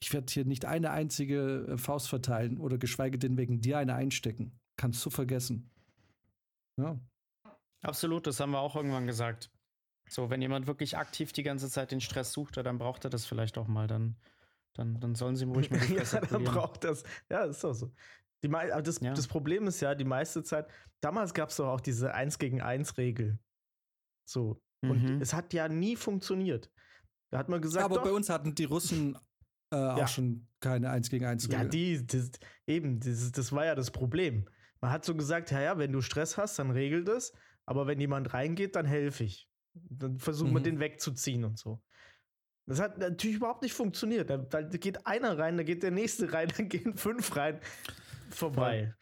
ich werde hier nicht eine einzige äh, Faust verteilen oder geschweige denn wegen dir eine einstecken. Kannst du vergessen. Ja. Absolut, das haben wir auch irgendwann gesagt. So, wenn jemand wirklich aktiv die ganze Zeit den Stress sucht, dann braucht er das vielleicht auch mal. Dann, dann, dann sollen sie ihm ruhig mal die Ja, dann braucht das. Ja, ist doch so. Die, aber das, ja. das Problem ist ja, die meiste Zeit, damals gab es doch auch diese 1 gegen 1 Regel. So. Und mhm. es hat ja nie funktioniert. Da hat man gesagt. Aber doch, bei uns hatten die Russen äh, auch ja. schon keine 1 gegen 1 Regel. Ja, die, das, eben, das, das, war ja das Regel. Ja, die, das, eben, das, das war ja das Problem. Man hat so gesagt, ja, ja, wenn du Stress hast, dann regel das, aber wenn jemand reingeht, dann helfe ich. Dann versuchen mhm. wir den wegzuziehen und so. Das hat natürlich überhaupt nicht funktioniert. Da, da, geht einer rein, da geht der nächste rein, dann gehen fünf rein. Vorbei.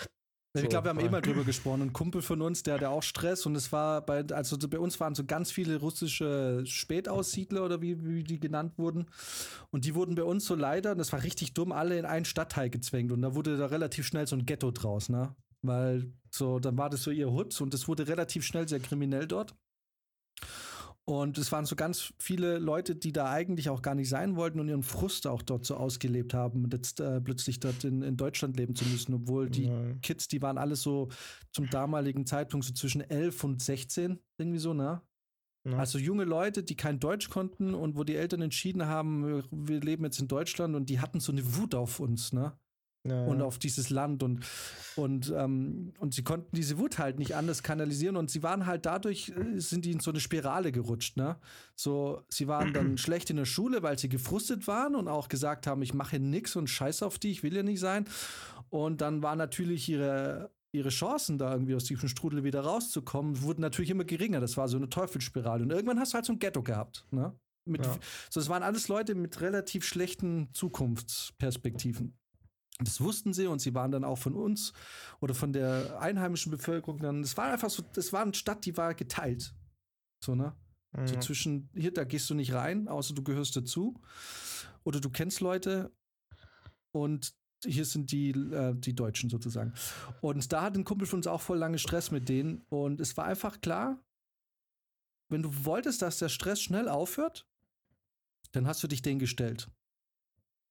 So, ich glaube, wir haben eh mal drüber gesprochen. Ein Kumpel von uns, der hatte auch Stress und es war bei, also bei uns waren so ganz viele russische Spätaussiedler oder wie, wie die genannt wurden. Und die wurden bei uns so leider, und das war richtig dumm, alle in einen Stadtteil gezwängt. Und da wurde da relativ schnell so ein Ghetto draus, ne? Weil so, dann war das so ihr Hut und es wurde relativ schnell sehr kriminell dort. Und es waren so ganz viele Leute, die da eigentlich auch gar nicht sein wollten und ihren Frust auch dort so ausgelebt haben, jetzt äh, plötzlich dort in, in Deutschland leben zu müssen, obwohl die Nein. Kids, die waren alle so zum damaligen Zeitpunkt so zwischen 11 und 16, irgendwie so, ne? Ja. Also junge Leute, die kein Deutsch konnten und wo die Eltern entschieden haben, wir leben jetzt in Deutschland und die hatten so eine Wut auf uns, ne? Ja, und auf dieses Land. Und und ähm, und sie konnten diese Wut halt nicht anders kanalisieren. Und sie waren halt dadurch äh, sind die in so eine Spirale gerutscht ne? So sie waren dann schlecht in der Schule weil sie gefrustet waren und auch gesagt haben ich mache nix und scheiß auf die ich will ja nicht sein. Und dann waren natürlich ihre ihre Chancen da irgendwie aus diesem Strudel wieder rauszukommen wurden natürlich immer geringer. Das war so eine Teufelsspirale. Und irgendwann hast du halt so ein Ghetto gehabt ne? Mit, ja. so es waren alles Leute mit relativ schlechten Zukunftsperspektiven das wussten sie und sie waren dann auch von uns oder von der einheimischen Bevölkerung dann. Es war einfach so, das war eine Stadt, die war geteilt. So, ne? Mhm. So zwischen, hier, da gehst du nicht rein, außer du gehörst dazu. Oder du kennst Leute und hier sind die, äh, die Deutschen sozusagen. Und da hat ein Kumpel von uns auch voll lange Stress mit denen. Und es war einfach klar, wenn du wolltest, dass der Stress schnell aufhört, dann hast du dich denen gestellt.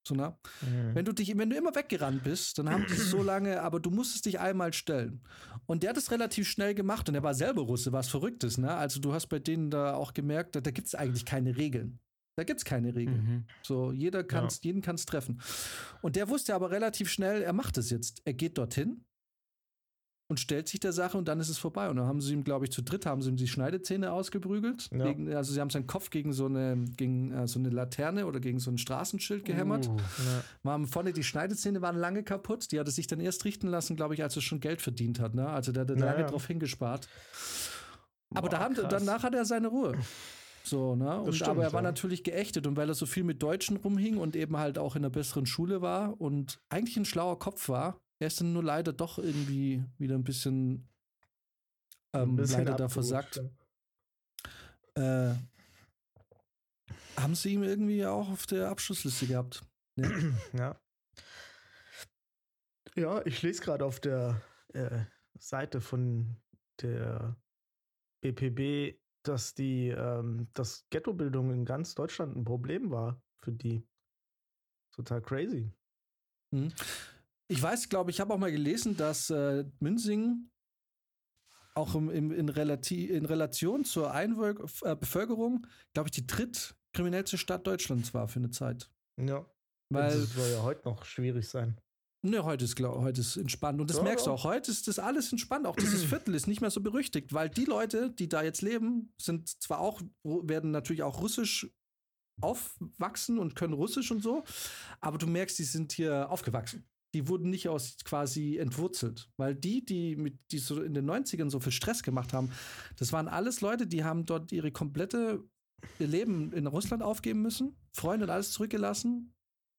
So, ne? Mhm. Wenn du dich, wenn du immer weggerannt bist, dann haben die so lange, aber du musstest dich einmal stellen. Und der hat es relativ schnell gemacht und er war selber Russe, was Verrücktes, ne? Also du hast bei denen da auch gemerkt, da, da gibt es eigentlich keine Regeln. Da gibt es keine Regeln. Mhm. So, jeder kann's, ja. jeden kann es treffen. Und der wusste aber relativ schnell, er macht es jetzt. Er geht dorthin, und stellt sich der Sache und dann ist es vorbei. Und dann haben sie ihm, glaube ich, zu dritt haben sie ihm die Schneidezähne ausgeprügelt. Ja. Gegen, also sie haben seinen Kopf gegen so eine, gegen äh, so eine Laterne oder gegen so ein Straßenschild gehämmert. Uh, ja. Haben vorne die Schneidezähne waren lange kaputt. Die hat er sich dann erst richten lassen, glaube ich, als er schon Geld verdient hat. Ne? Also der hat lange ja. drauf hingespart. Aber Boah, da haben, danach hat er seine Ruhe. So, ne? Und, stimmt, aber er war natürlich geächtet und weil er so viel mit Deutschen rumhing und eben halt auch in einer besseren Schule war und eigentlich ein schlauer Kopf war, er ist dann nur leider doch irgendwie wieder ein bisschen, ähm, ein bisschen leider da versagt. Äh, haben sie ihn irgendwie auch auf der Abschlussliste gehabt? Ne? Ja. Ja, ich lese gerade auf der äh, Seite von der BPB, dass die, ähm, dass Ghettobildung in ganz Deutschland ein Problem war für die. Total crazy. Mhm. Ich weiß, glaube ich, habe auch mal gelesen, dass äh, Münzing auch im, im, in, Relati in Relation zur Einwirk äh, Bevölkerung, glaube ich, die drittkriminellste Stadt Deutschlands war für eine Zeit. Ja. Weil das soll ja heute noch schwierig sein. Ne, heute ist, glaub, heute ist entspannt. Und das ja, merkst du auch. Heute ist das alles entspannt. Auch dieses Viertel ist nicht mehr so berüchtigt, weil die Leute, die da jetzt leben, sind zwar auch, werden natürlich auch russisch aufwachsen und können Russisch und so, aber du merkst, die sind hier aufgewachsen die wurden nicht aus quasi entwurzelt. Weil die, die mit, die so in den 90ern so viel Stress gemacht haben, das waren alles Leute, die haben dort ihre komplette ihr Leben in Russland aufgeben müssen, Freunde und alles zurückgelassen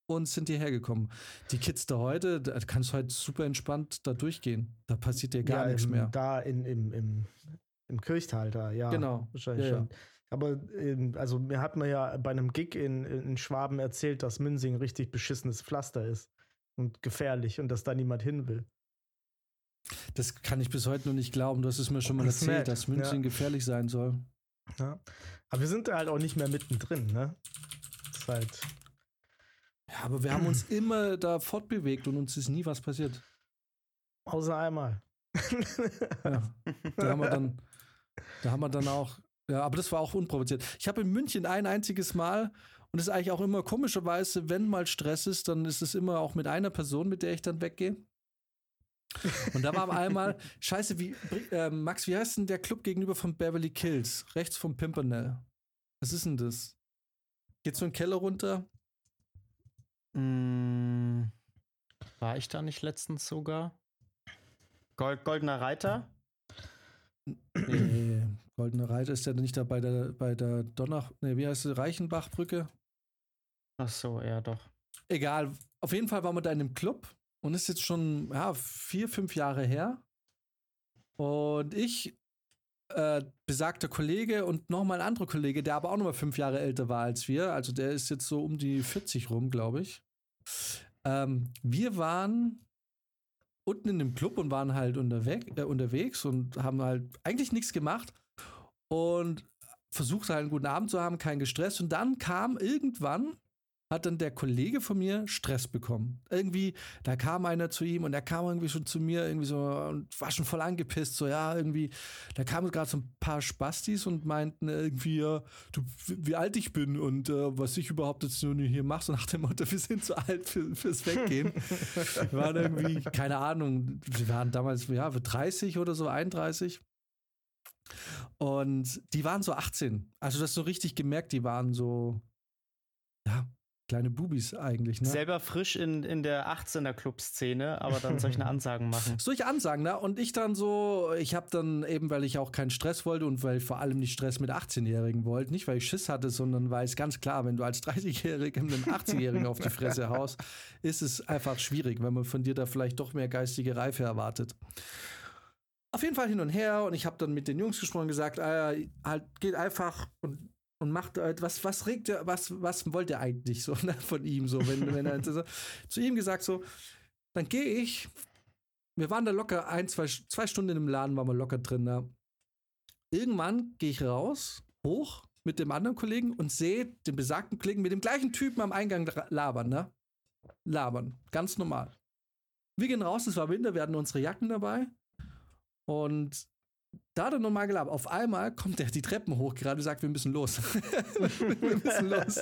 und sind hierher gekommen. Die Kids da heute, da kannst du halt super entspannt da durchgehen. Da passiert dir gar ja, nichts im, mehr. Da in, im, im, im Kirchtal da, ja. Genau. Wahrscheinlich ja, schon. Ja. Aber also mir hat man ja bei einem Gig in, in Schwaben erzählt, dass Münsing richtig beschissenes Pflaster ist und gefährlich und dass da niemand hin will. Das kann ich bis heute noch nicht glauben. Du hast es mir schon mal erzählt, mad. dass München ja. gefährlich sein soll. Ja. Aber wir sind da halt auch nicht mehr mittendrin, ne? Das ist halt. Ja, aber wir haben uns immer da fortbewegt und uns ist nie was passiert. Außer einmal. ja, da haben wir dann, da haben wir dann auch, ja, aber das war auch unprovoziert. Ich habe in München ein einziges Mal und es ist eigentlich auch immer komischerweise, wenn mal Stress ist, dann ist es immer auch mit einer Person, mit der ich dann weggehe. Und da war einmal, scheiße, wie, äh, Max, wie heißt denn der Club gegenüber von Beverly Kills? Rechts vom Pimpernel. Was ist denn das? Geht so ein Keller runter? Mm, war ich da nicht letztens sogar? Gold, Goldener Reiter? Nee, Goldene Reiter ist ja nicht da bei der, bei der Donner, nee, wie heißt sie, Reichenbachbrücke? Ach so, ja, doch. Egal, auf jeden Fall waren wir da in einem Club und ist jetzt schon ja, vier, fünf Jahre her. Und ich, äh, besagter Kollege und nochmal ein anderer Kollege, der aber auch nochmal fünf Jahre älter war als wir, also der ist jetzt so um die 40 rum, glaube ich. Ähm, wir waren unten in dem Club und waren halt unterweg, äh, unterwegs und haben halt eigentlich nichts gemacht und versucht halt einen guten Abend zu haben, kein Gestress. Und dann kam irgendwann hat dann der Kollege von mir Stress bekommen. Irgendwie, da kam einer zu ihm und er kam irgendwie schon zu mir irgendwie so und war schon voll angepisst, so ja, irgendwie, da kamen gerade so ein paar Spastis und meinten irgendwie, ja, du, wie alt ich bin und äh, was ich überhaupt jetzt nur hier mache, so nach dem Motto, wir sind zu alt für, fürs Weggehen. wir waren irgendwie, keine Ahnung, wir waren damals, ja, 30 oder so, 31. Und die waren so 18. Also das so richtig gemerkt, die waren so, ja, kleine Bubis eigentlich. Ne? Selber frisch in, in der 18er Club-Szene, aber dann solche Ansagen machen. Solche Ansagen, ne? Und ich dann so, ich habe dann eben, weil ich auch keinen Stress wollte und weil ich vor allem nicht Stress mit 18-Jährigen wollte, nicht weil ich Schiss hatte, sondern weil es ganz klar, wenn du als 30-Jähriger einem 18-Jährigen auf die Fresse haust, ist es einfach schwierig, wenn man von dir da vielleicht doch mehr geistige Reife erwartet. Auf jeden Fall hin und her und ich habe dann mit den Jungs gesprochen und gesagt, ah, halt geht einfach und und macht was, was regt er, was, was wollt er eigentlich so ne, von ihm so, wenn, wenn er so, zu ihm gesagt so, dann gehe ich, wir waren da locker ein, zwei, zwei Stunden im Laden, waren wir locker drin da. Irgendwann gehe ich raus, hoch mit dem anderen Kollegen und sehe den besagten Kollegen mit dem gleichen Typen am Eingang labern, ne? Labern, ganz normal. Wir gehen raus, es war Winter, wir hatten unsere Jacken dabei und da er nochmal gelabert. Auf einmal kommt er die Treppen hoch gerade und sagt, wir müssen los. wir müssen los.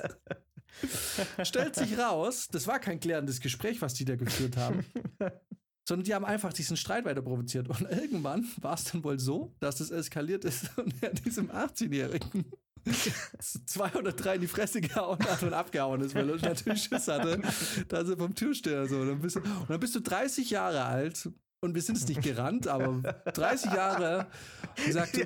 Stellt sich raus, das war kein klärendes Gespräch, was die da geführt haben, sondern die haben einfach diesen Streit weiter provoziert. Und irgendwann war es dann wohl so, dass es eskaliert ist und er diesem 18-Jährigen zwei oder drei in die Fresse gehauen hat und abgehauen ist, weil er natürlich Schiss hatte, dass er vom Türsteher so. Und dann, bist du, und dann bist du 30 Jahre alt und wir sind es nicht gerannt, aber 30 Jahre gesagt,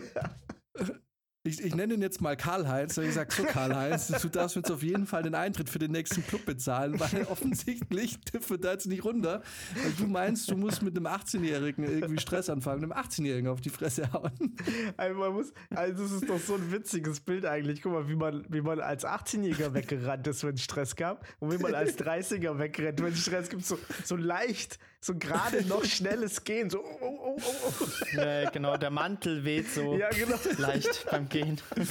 ich, ich nenne ihn jetzt mal Karl-Heinz. Ich sage so, Karl-Heinz, du darfst jetzt auf jeden Fall den Eintritt für den nächsten Club bezahlen, weil offensichtlich wird da jetzt nicht runter. Weil du meinst, du musst mit einem 18-Jährigen irgendwie Stress anfangen, einem 18-Jährigen auf die Fresse hauen. Also, man muss, also das ist doch so ein witziges Bild eigentlich. Guck mal, wie man, wie man als 18-Jähriger weggerannt ist, wenn es Stress gab. Und wie man als 30er wegrennt, wenn es Stress gibt. So, so leicht, so gerade noch schnelles Gehen. So, oh, oh, oh, oh. Ja, genau, der Mantel weht so ja, genau. leicht beim gehen.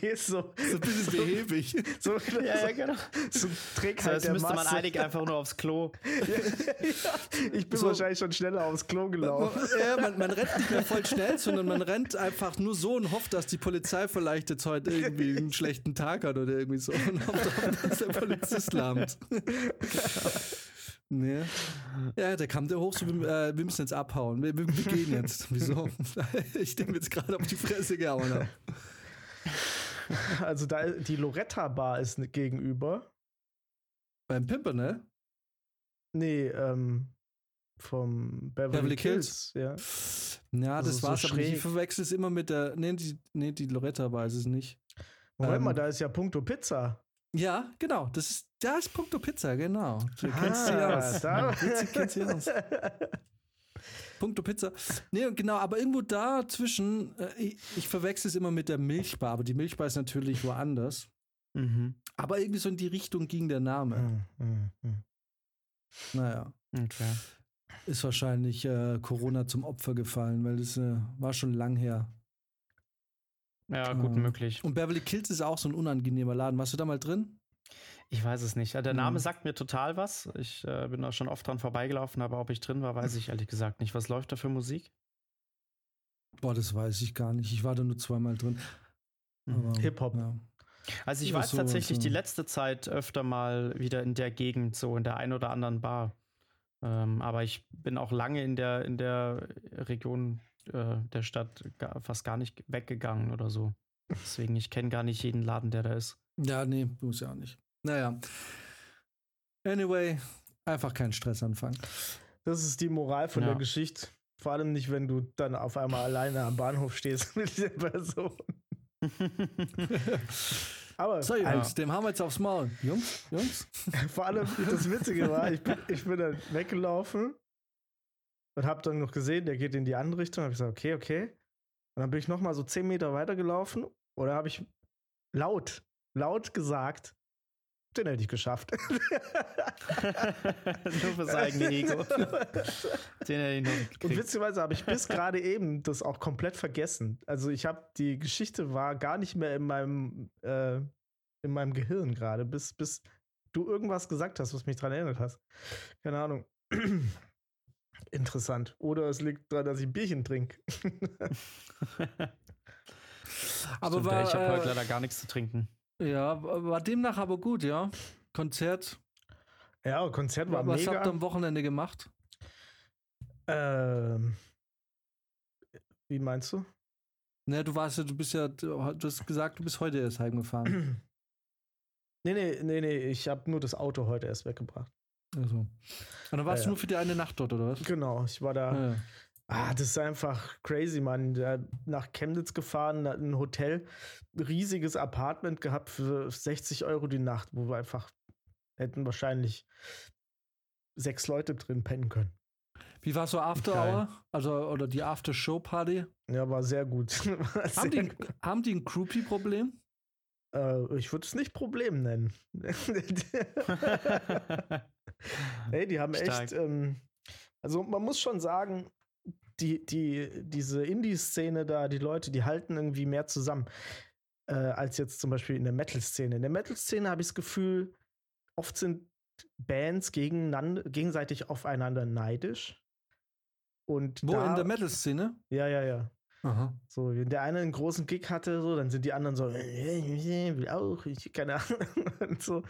Gehst so. So ein bisschen behäbig. So, ja, ja, genau. So trägt halt so, das müsste Masse. man eilig einfach nur aufs Klo. ja, ich bin so. wahrscheinlich schon schneller aufs Klo gelaufen. Ja, man, man, rennt nicht mehr voll schnell, sondern man rennt einfach nur so und hofft, dass die Polizei vielleicht jetzt heute irgendwie einen schlechten Tag hat oder irgendwie so. Und hofft, dass der Polizist lahmt. Nee. Ja, da kam der hoch, so, wir, äh, wir müssen jetzt abhauen. Wir, wir, wir gehen jetzt. Wieso? ich denke jetzt gerade auf die Fresse gehauen habe. Also da die Loretta Bar ist gegenüber. Beim Pimper, ne? Nee, ähm, vom Beverly, Beverly Kills. Kills. Ja, ja das, das war's. So aber ich verwechsel es immer mit der. Nee, die, nee, die Loretta Bar ist es nicht. Moment ähm, mal, da ist ja Punkto Pizza. Ja, genau. Das ist, da ist Punkto Pizza, genau. Du ah, kennst sie aus. Da. kennst sie aus. Punkto Pizza. Nee, genau, aber irgendwo dazwischen, äh, ich, ich verwechsel es immer mit der Milchbar, aber die Milchbar ist natürlich woanders. Mhm. Aber irgendwie so in die Richtung ging der Name. Mhm. Mhm. Naja. Okay. Ist wahrscheinlich äh, Corona zum Opfer gefallen, weil das äh, war schon lang her. Ja, gut ähm, möglich. Und Beverly Kills ist auch so ein unangenehmer Laden. Warst du da mal drin? Ich weiß es nicht. Der Name hm. sagt mir total was. Ich äh, bin da schon oft dran vorbeigelaufen, aber ob ich drin war, weiß ich ehrlich gesagt nicht. Was läuft da für Musik? Boah, das weiß ich gar nicht. Ich war da nur zweimal drin. Mhm. Hip-Hop. Ja. Also ich war so, tatsächlich so. die letzte Zeit öfter mal wieder in der Gegend, so in der ein oder anderen Bar. Ähm, aber ich bin auch lange in der, in der Region äh, der Stadt gar, fast gar nicht weggegangen oder so. Deswegen, ich kenne gar nicht jeden Laden, der da ist. Ja, nee, muss ja auch nicht. Naja. Anyway, einfach keinen Stress anfangen. Das ist die Moral von Ja. der Geschichte. Vor allem nicht, wenn du dann auf einmal alleine am Bahnhof stehst mit der Person. Aber So, Jungs, dem haben wir jetzt aufs Maul. Jungs, Jungs. vor allem das Witzige war, ich bin, ich bin dann weggelaufen und habe dann noch gesehen, der geht in die andere Richtung. Habe ich gesagt, okay, okay. Und dann bin ich noch mal so zehn Meter weitergelaufen oder habe ich laut, laut gesagt, den hätte ich geschafft. Nur fürs eigene Ego. Den hätte ich noch nicht Und gekriegt. witzigerweise habe ich bis gerade eben das auch komplett vergessen. Also ich habe die Geschichte war gar nicht mehr in meinem äh, in meinem Gehirn gerade, bis bis du irgendwas gesagt hast, was mich daran erinnert hast. Keine Ahnung. Interessant. Oder es liegt daran, dass ich ein Bierchen trinke. Aber Stimmt, war, ich habe heute äh, leider gar nichts zu trinken. ja, war demnach aber gut, ja. Konzert. ja, Konzert war Was mega. habt ihr am Wochenende gemacht? ähm, wie meinst du? Ne, du warst ja, du bist ja, du hast gesagt, du bist heute erst heimgefahren. Nee, nee, nee, nee, ich habe nur das Auto heute erst weggebracht. Also. Und dann warst Ja, du ja. nur für die eine Nacht dort, oder was? Genau, ich war da. Ja. Ah, das ist einfach crazy, Mann. Nach Chemnitz gefahren, hat ein Hotel, riesiges Apartment gehabt für 60 Euro die Nacht, wo wir einfach hätten wahrscheinlich sechs Leute drin pennen können. Wie war so After Geil. Hour? Also, oder die After Show Party? Ja, war sehr gut. War sehr Haben die, gut. haben die ein Groupie-Problem? Äh, ich würde es nicht Problem nennen. Ey, die haben Stark. echt, ähm, also man muss schon sagen, die, die, diese Indie-Szene da, die Leute, die halten irgendwie mehr zusammen, äh, als jetzt zum Beispiel in der Metal-Szene. In der Metal-Szene habe ich das Gefühl, oft sind Bands gegeneinander, gegenseitig aufeinander neidisch. Und Wo da, in der Metal-Szene? Ja, ja, ja. Aha. So, wenn der eine einen großen Gig hatte, so, dann sind die anderen so, äh, will auch, ich, keine Ahnung. Und so.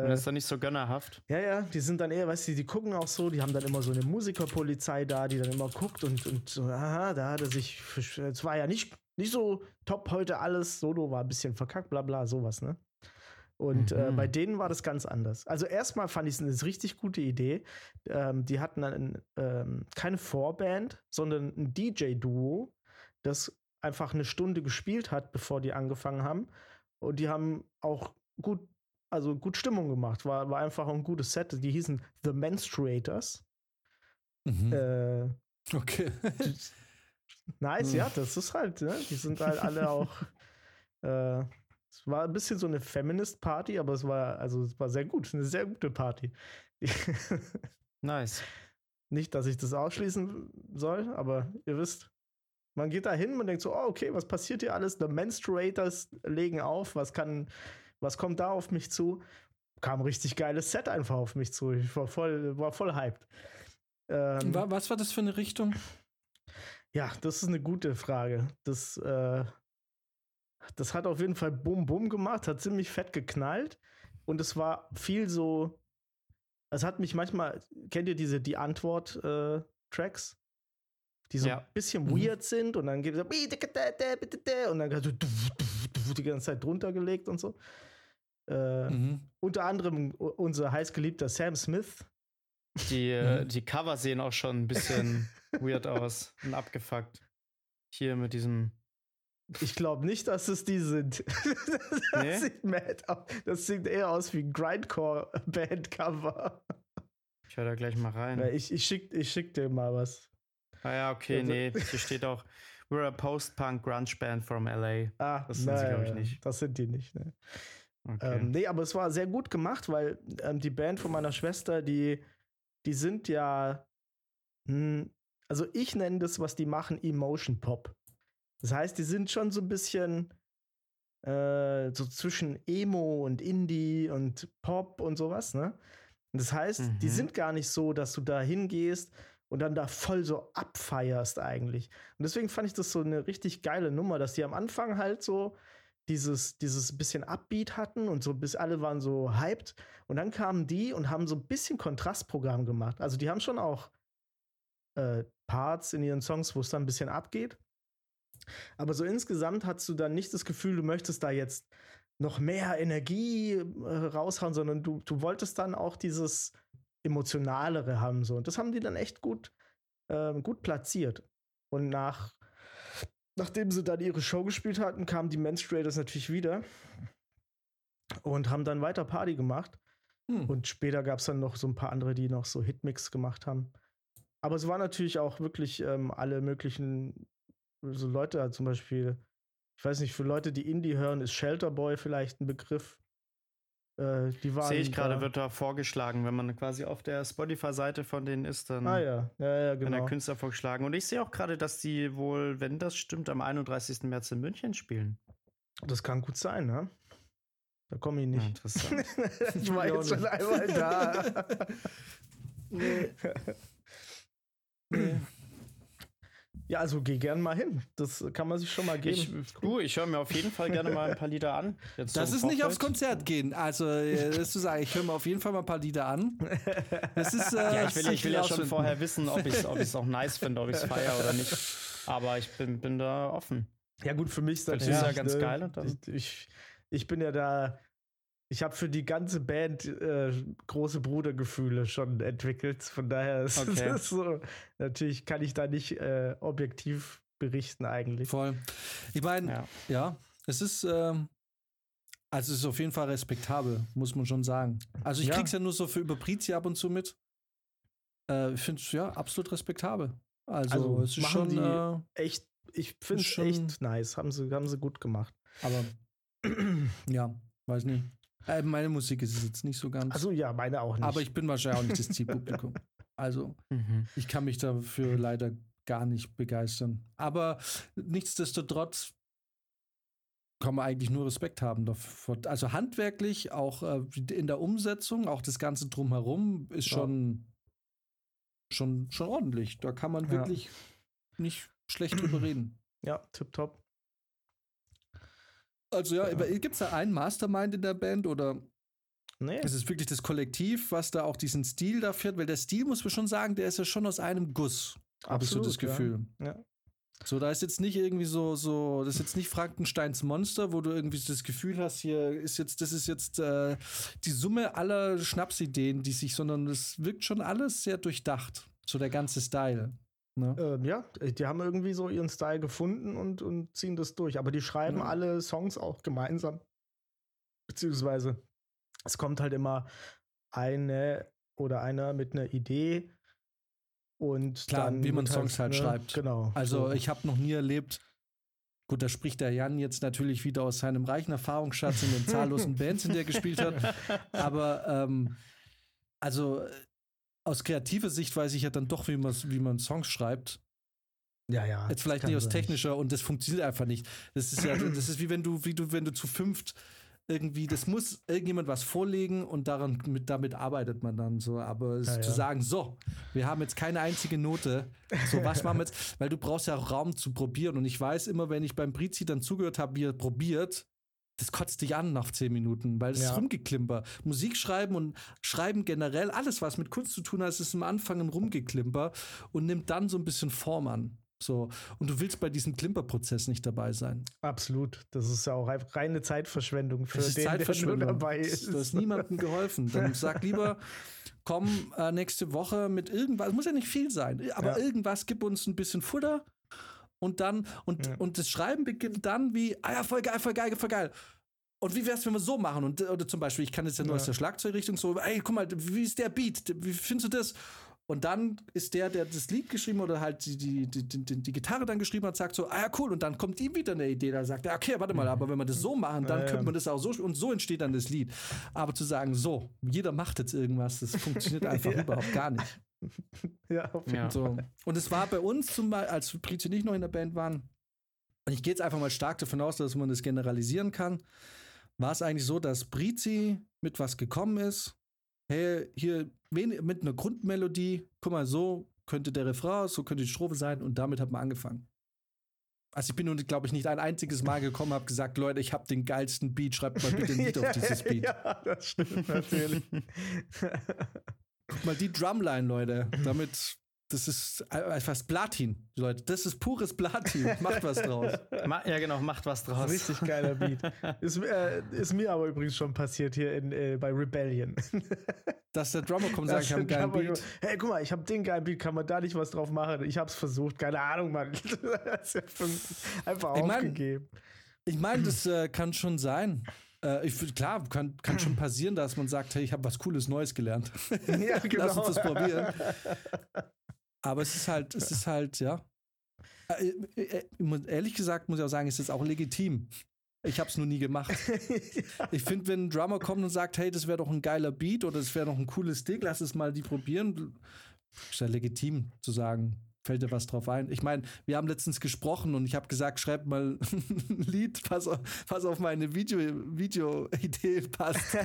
Und Äh, das ist doch nicht so gönnerhaft. ja, ja, die sind dann eher, weißt du, die gucken auch so, die haben dann immer so eine Musikerpolizei da, die dann immer guckt und, und so, aha, da hat er sich, es war ja nicht, nicht so top heute alles, Solo war ein bisschen verkackt, bla bla, sowas, ne? Und äh, Mhm. bei denen war das ganz anders. Also erstmal fand ich es eine richtig gute Idee. Ähm, die hatten dann ähm, keine Vorband, sondern ein DJ-Duo, das einfach eine Stunde gespielt hat, bevor die angefangen haben. Und die haben auch gut, also gut Stimmung gemacht. War, war einfach ein gutes Set. Die hießen The Menstruators. Mhm. Äh, okay. nice, ja, das ist halt, ne? Die sind halt alle auch. Äh, es war ein bisschen so eine Feminist-Party, aber es war, also es war sehr gut, eine sehr gute Party. Nice. Nicht, dass ich das ausschließen soll, aber ihr wisst, man geht da hin und denkt so, oh, okay, was passiert hier alles? The Menstruators legen auf, was kann, was kommt da auf mich zu? Kam ein richtig geiles Set einfach auf mich zu. Ich war voll, war voll hyped. Ähm, Wa- Was war das für eine Richtung? ja, das ist eine gute Frage. Das, äh, das hat auf jeden Fall Bum Bum gemacht, hat ziemlich fett geknallt und es war viel so. Es hat mich manchmal, kennt ihr diese Die Antwort-Tracks? Die so Ja. ein bisschen Mhm. weird sind und dann geht es so und dann so die ganze Zeit drunter gelegt und so. Äh, Mhm. Unter anderem unser heißgeliebter Sam Smith. Die, äh, Mhm. die Cover sehen auch schon ein bisschen weird aus und abgefuckt. Hier mit diesem. Ich glaube nicht, dass es die sind. das, Nee? sieht mad aus. das sieht eher aus wie ein Grindcore-Bandcover. Ich höre da gleich mal rein. Ja, ich, ich, schick, ich schick dir mal was. Ah ja, okay, Also- nee. Hier steht auch, we're a post-punk grunge band from LA. Ah, Das sind sie, glaub ich, nicht. Das sind die nicht. Ne? Okay. Ähm, nee, aber es war sehr gut gemacht, weil ähm, die Band von meiner Schwester, die, die sind ja, hm, also ich nenne das, was die machen, Emotion Pop. Das heißt, die sind schon so ein bisschen äh, so zwischen Emo und Indie und Pop und sowas, ne? Und das heißt, die Mhm. sind gar nicht so, dass du da hingehst und dann da voll so abfeierst eigentlich. Und deswegen fand ich das so eine richtig geile Nummer, dass die am Anfang halt so dieses, dieses bisschen Upbeat hatten und so bis alle waren so hyped. Und dann kamen die und haben so ein bisschen Kontrastprogramm gemacht. Also die haben schon auch äh, Parts in ihren Songs, wo es dann ein bisschen abgeht. Aber so insgesamt hast du dann nicht das Gefühl, du möchtest da jetzt noch mehr Energie äh, raushauen, sondern du, du wolltest dann auch dieses emotionalere haben so und das haben die dann echt gut äh, gut platziert und nach nachdem sie dann ihre Show gespielt hatten, kamen die Menstruators natürlich wieder und haben dann weiter Party gemacht. Hm. Und später gab es dann noch so ein paar andere, die noch so Hitmix gemacht haben. Aber es waren natürlich auch wirklich ähm, alle möglichen so Leute, zum Beispiel, ich weiß nicht, für Leute, die Indie hören, ist Shelterboy vielleicht ein Begriff. Äh, die waren Sehe ich gerade, wird da vorgeschlagen, wenn man quasi auf der Spotify-Seite von denen ist, dann ah, ja. Ja, ja, genau. der Künstler vorgeschlagen. Und ich sehe auch gerade, dass die wohl, wenn das stimmt, am 31. März in München spielen. Das kann gut sein, ne? Da komme ich nicht. Ja, interessant. ich war jetzt schon einmal da. nee. nee. Ja, also geh gern mal hin. Das kann man sich schon mal geben. Ich, du, ich höre mir auf jeden Fall gerne mal ein paar Lieder an. Jetzt das ist nicht aufs Konzert gehen. Also, äh, das zu sagen, ich höre mir auf jeden Fall mal ein paar Lieder an. Das ist, äh, ja, ich will, ich will ja schon vorher wissen, ob ich es ob auch nice finde, ob ich es feiere oder nicht. Aber ich bin, bin da offen. Ja, gut, für mich ist das ja, ganz ne, geil. Ich, ich, ich bin ja da ich habe für die ganze Band äh, große Brudergefühle schon entwickelt. Von daher ist okay. es so. Natürlich kann ich da nicht äh, objektiv berichten eigentlich. Voll. Ich meine, ja. ja. es ist. Ähm, also es ist auf jeden Fall respektabel, muss man schon sagen. Also ich ja. krieg's ja nur so für über Prizi ab und zu mit. Äh, ich finde es ja absolut respektabel. Also, also es ist schon die äh, echt. Ich finde es echt nice. Haben sie, haben sie gut gemacht. Aber ja, weiß nicht. Äh, meine Musik ist es jetzt nicht so ganz. Also ja, meine auch nicht. Aber ich bin wahrscheinlich auch nicht das Zielpublikum. Also, mhm. ich kann mich dafür leider gar nicht begeistern. Aber nichtsdestotrotz kann man eigentlich nur Respekt haben davor. Also handwerklich, auch äh, in der Umsetzung, auch das Ganze drumherum ist ja. schon, schon, schon ordentlich. Da kann man wirklich ja. nicht schlecht drüber reden. Ja, tipptopp. Also ja, ja. gibt es da einen Mastermind in der Band oder Nee. Es ist wirklich das Kollektiv, was da auch diesen Stil da führt, weil der Stil, muss man schon sagen, der ist ja schon aus einem Guss. Habe ich so das Gefühl. Ja. ja. So, da ist jetzt nicht irgendwie so, so, das ist jetzt nicht Frankensteins Monster, wo du irgendwie das Gefühl hast, hier ist jetzt, das ist jetzt äh, die Summe aller Schnapsideen, die sich, sondern es wirkt schon alles sehr durchdacht. So der ganze Style. Ne? Ähm, ja, die haben irgendwie so ihren Style gefunden und, und ziehen das durch. Aber die schreiben ja. alle Songs auch gemeinsam. Beziehungsweise es kommt halt immer eine oder einer mit einer Idee und Klar, dann wie man Songs halt, halt ne, schreibt. Genau. Also so. ich habe noch nie erlebt, gut, da spricht der Jan jetzt natürlich wieder aus seinem reichen Erfahrungsschatz in den zahllosen Bands, in der er gespielt hat. Aber ähm, also aus kreativer Sicht weiß ich ja dann doch, wie man, wie man Songs schreibt. Ja, ja. Jetzt vielleicht nicht aus technischer und das funktioniert einfach nicht. Das ist ja, das ist wie wenn du, wie du, wenn du zu fünft irgendwie, das muss irgendjemand was vorlegen und daran, mit, damit arbeitet man dann so. Aber ja, zu ja. sagen, so, wir haben jetzt keine einzige Note, so was machen wir jetzt, weil du brauchst ja Raum zu probieren. Und ich weiß immer, wenn ich beim Brizi dann zugehört habe, wie er probiert, das kotzt dich an nach zehn Minuten, weil es ja. ist rumgeklimper. Musik schreiben und schreiben generell, alles, was mit Kunst zu tun hat, ist am Anfang ein Rumgeklimper und nimmt dann so ein bisschen Form an. So. Und du willst bei diesem Klimperprozess nicht dabei sein. Absolut. Das ist ja auch reine Zeitverschwendung für den, Zeitverschwendung. der dabei ist. Du hast niemandem geholfen. Dann sag lieber, komm äh, nächste Woche mit irgendwas, muss ja nicht viel sein, aber ja. irgendwas, gib uns ein bisschen Futter und dann, und, ja. und das Schreiben beginnt dann wie, ah ja, voll geil, voll geil, voll geil. Und wie wär's, wenn wir so machen? Und, oder zum Beispiel, ich kann jetzt ja nur ja. aus der Schlagzeugrichtung so, ey, guck mal, wie ist der Beat? Wie findest du das? Und dann ist der, der das Lied geschrieben oder halt die, die, die, die, die Gitarre dann geschrieben hat, sagt so, ah ja, cool. Und dann kommt ihm wieder eine Idee, da sagt er, okay, warte mal, aber wenn wir das so machen, dann ja, könnte man das auch so und so entsteht dann das Lied. Aber zu sagen, so, jeder macht jetzt irgendwas, das funktioniert einfach überhaupt gar nicht. ja, auf jeden ja. So. Und es war bei uns zum Beispiel, als Prizi nicht noch in der Band waren, und ich gehe jetzt einfach mal stark davon aus, dass man das generalisieren kann, war es eigentlich so, dass Brizi mit was gekommen ist. Hey, hier mit einer Grundmelodie, guck mal, so könnte der Refrain, so könnte die Strophe sein und damit hat man angefangen. Also ich bin nun, glaube ich, nicht ein einziges Mal gekommen, habe gesagt, Leute, ich habe den geilsten Beat, schreibt mal bitte ein Lied auf dieses Beat. ja, das stimmt natürlich. Guck mal die Drumline, Leute. Damit, das ist einfach Platin, Leute. Das ist pures Platin. Macht was draus. ja, genau, macht was draus. Richtig geiler Beat. Ist, äh, ist, mir aber übrigens schon passiert hier in, äh, bei Rebellion. Dass der Drummer kommt und sagt, ich habe einen geilen Beat. Kommt, hey, guck mal, ich habe den geilen Beat, kann man da nicht was drauf machen? Ich habe es versucht, keine Ahnung, Mann. einfach ich aufgegeben. Mein, ich meine, das äh, kann schon sein. Äh, ich, klar, kann, kann schon passieren, dass man sagt, hey, ich habe was Cooles Neues gelernt. Ja, genau. Lass uns das probieren. Aber es ist halt, es ist halt, ja. Äh, äh, äh, ehrlich gesagt muss ich auch sagen, es ist auch legitim. Ich habe es nur nie gemacht. ja. Ich finde, wenn ein Drummer kommt und sagt, hey, das wäre doch ein geiler Beat oder das wäre doch ein cooles Ding, lass es mal die probieren, ist ja legitim zu sagen, fällt dir was drauf ein? Ich meine, wir haben letztens gesprochen und ich habe gesagt, schreib mal ein Lied, was auf, was auf meine Video-Idee Video passt.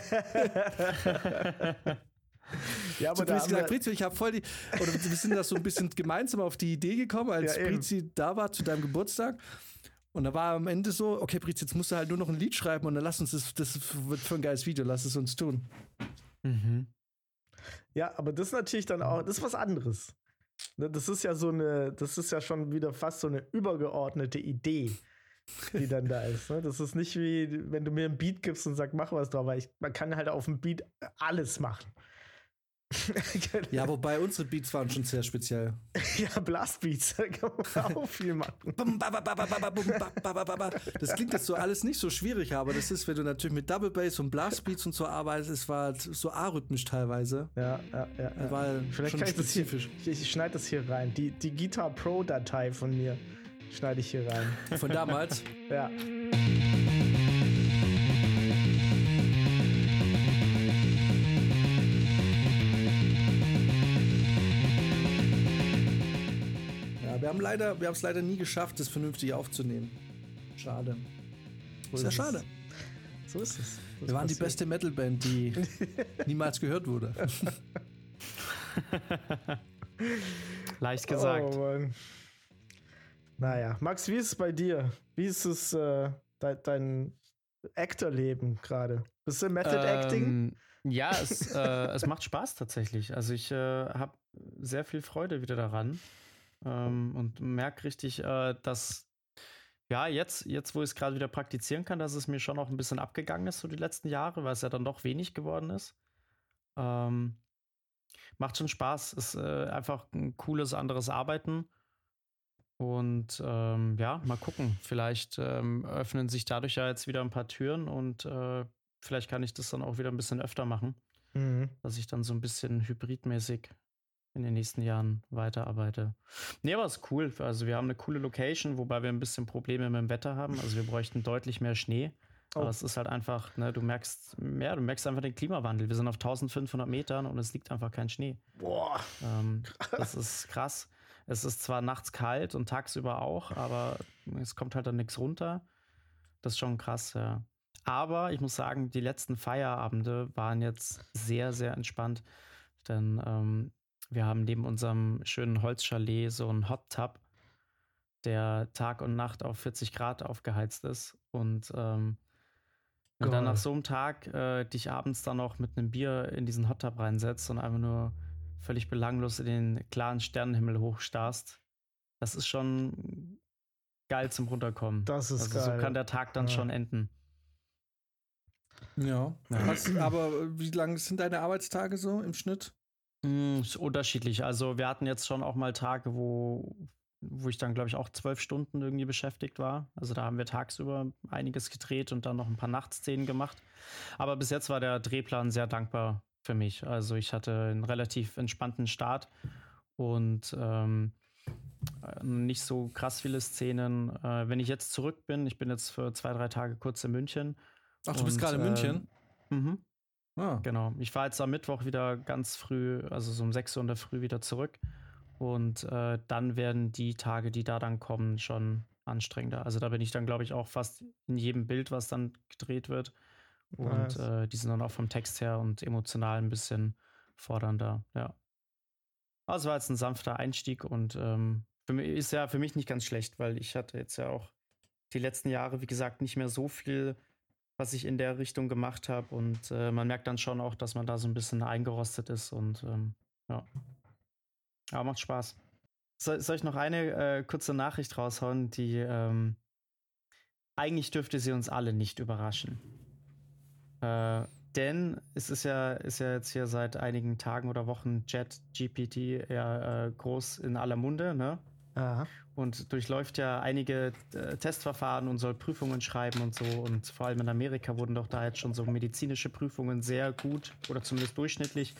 ja, aber so, da gesagt, Brizio, ich habe voll die, oder wir sind da so ein bisschen gemeinsam auf die Idee gekommen, als ja, Brizi da war zu deinem Geburtstag. Und da war am Ende so, okay, Brizi, jetzt musst du halt nur noch ein Lied schreiben und dann lass uns das, das wird für ein geiles Video, lass es uns tun. Mhm. Ja, aber das ist natürlich dann auch, das ist was anderes. Ne, das ist ja so eine, das ist ja schon wieder fast so eine übergeordnete Idee, die dann da ist. Ne? Das ist nicht wie, wenn du mir ein Beat gibst und sagst, mach was drauf, weil ich, man kann halt auf dem Beat alles machen. ja, wobei unsere Beats waren schon sehr speziell. ja, Blastbeats, da kann man auch viel machen. Das klingt jetzt so alles nicht so schwierig, aber das ist, wenn du natürlich mit Double Bass und Blastbeats und so arbeitest, es war halt so arrhythmisch teilweise. Ja, ja, ja. ja. War Vielleicht kann ich das hier, ich, ich schneide das hier rein. Die, die Guitar Pro Datei von mir schneide ich hier rein. Von damals? ja. Leider, wir haben es leider nie geschafft, das vernünftig aufzunehmen. Schade. So ist ja schade. So ist es. Das wir waren passiert. die beste Metalband, die niemals gehört wurde. Leicht gesagt. Oh, Mann. Naja, Max, wie ist es bei dir? Wie ist es äh, de dein Actor-Leben gerade? Bist du Method ähm, Acting? Ja, es, äh, es macht Spaß tatsächlich. Also ich äh, habe sehr viel Freude wieder daran. Ähm, und merke richtig, äh, dass ja, jetzt, jetzt, wo ich es gerade wieder praktizieren kann, dass es mir schon auch ein bisschen abgegangen ist, so die letzten Jahre, weil es ja dann doch wenig geworden ist. Ähm, macht schon Spaß. Ist äh, einfach ein cooles, anderes Arbeiten. Und ähm, ja, mal gucken. Vielleicht ähm, öffnen sich dadurch ja jetzt wieder ein paar Türen und äh, vielleicht kann ich das dann auch wieder ein bisschen öfter machen. Mhm. Dass ich dann so ein bisschen hybridmäßig in den nächsten Jahren weiterarbeite. Nee, aber es ist cool. Also wir haben eine coole Location, wobei wir ein bisschen Probleme mit dem Wetter haben. Also wir bräuchten deutlich mehr Schnee. Oh. Aber es ist halt einfach, ne, du merkst, ja, du merkst einfach den Klimawandel. Wir sind auf 1500 Metern und es liegt einfach kein Schnee. Boah. Ähm, das ist krass. Es ist zwar nachts kalt und tagsüber auch, aber es kommt halt dann nichts runter. Das ist schon krass, ja. Aber ich muss sagen, die letzten Feierabende waren jetzt sehr, sehr entspannt. Denn ähm, wir haben neben unserem schönen Holzchalet so einen Hot Tub, der Tag und Nacht auf 40 Grad aufgeheizt ist. Und ähm, wenn dann nach so einem Tag äh, dich abends dann noch mit einem Bier in diesen Hot Tub reinsetzt und einfach nur völlig belanglos in den klaren Sternenhimmel hochstarrst, das ist schon geil zum Runterkommen. Das ist also geil. So kann der Tag dann ja. schon enden. Ja. Was, aber wie lang sind deine Arbeitstage so im Schnitt? Mm, ist unterschiedlich. Also wir hatten jetzt schon auch mal Tage, wo, wo ich dann, glaube ich, auch zwölf Stunden irgendwie beschäftigt war. Also da haben wir tagsüber einiges gedreht und dann noch ein paar Nachtszenen gemacht. Aber bis jetzt war der Drehplan sehr dankbar für mich. Also ich hatte einen relativ entspannten Start und ähm, nicht so krass viele Szenen. Äh, wenn ich jetzt zurück bin, ich bin jetzt für zwei, drei Tage kurz in München. Ach, du und, bist gerade in München? Äh, mhm. Ah. Genau. Ich war jetzt am Mittwoch wieder ganz früh, also so um 6 Uhr in der Früh wieder zurück. Und äh, dann werden die Tage, die da dann kommen, schon anstrengender. Also da bin ich dann, glaube ich, auch fast in jedem Bild, was dann gedreht wird. Und nice. äh, die sind dann auch vom Text her und emotional ein bisschen fordernder, ja. Also war jetzt ein sanfter Einstieg und ähm, für mich ist ja für mich nicht ganz schlecht, weil ich hatte jetzt ja auch die letzten Jahre, wie gesagt, nicht mehr so viel was ich in der Richtung gemacht habe. Und äh, man merkt dann schon auch, dass man da so ein bisschen eingerostet ist und ähm, ja. Aber macht Spaß. Soll, soll ich noch eine äh, kurze Nachricht raushauen, die ähm, eigentlich dürfte sie uns alle nicht überraschen. Äh, denn es ist ja, ist ja jetzt hier seit einigen Tagen oder Wochen Jet GPT ja äh, groß in aller Munde, ne? Aha. Und durchläuft ja einige äh, Testverfahren und soll Prüfungen schreiben und so. Und vor allem in Amerika wurden doch da jetzt schon so medizinische Prüfungen sehr gut oder zumindest durchschnittlich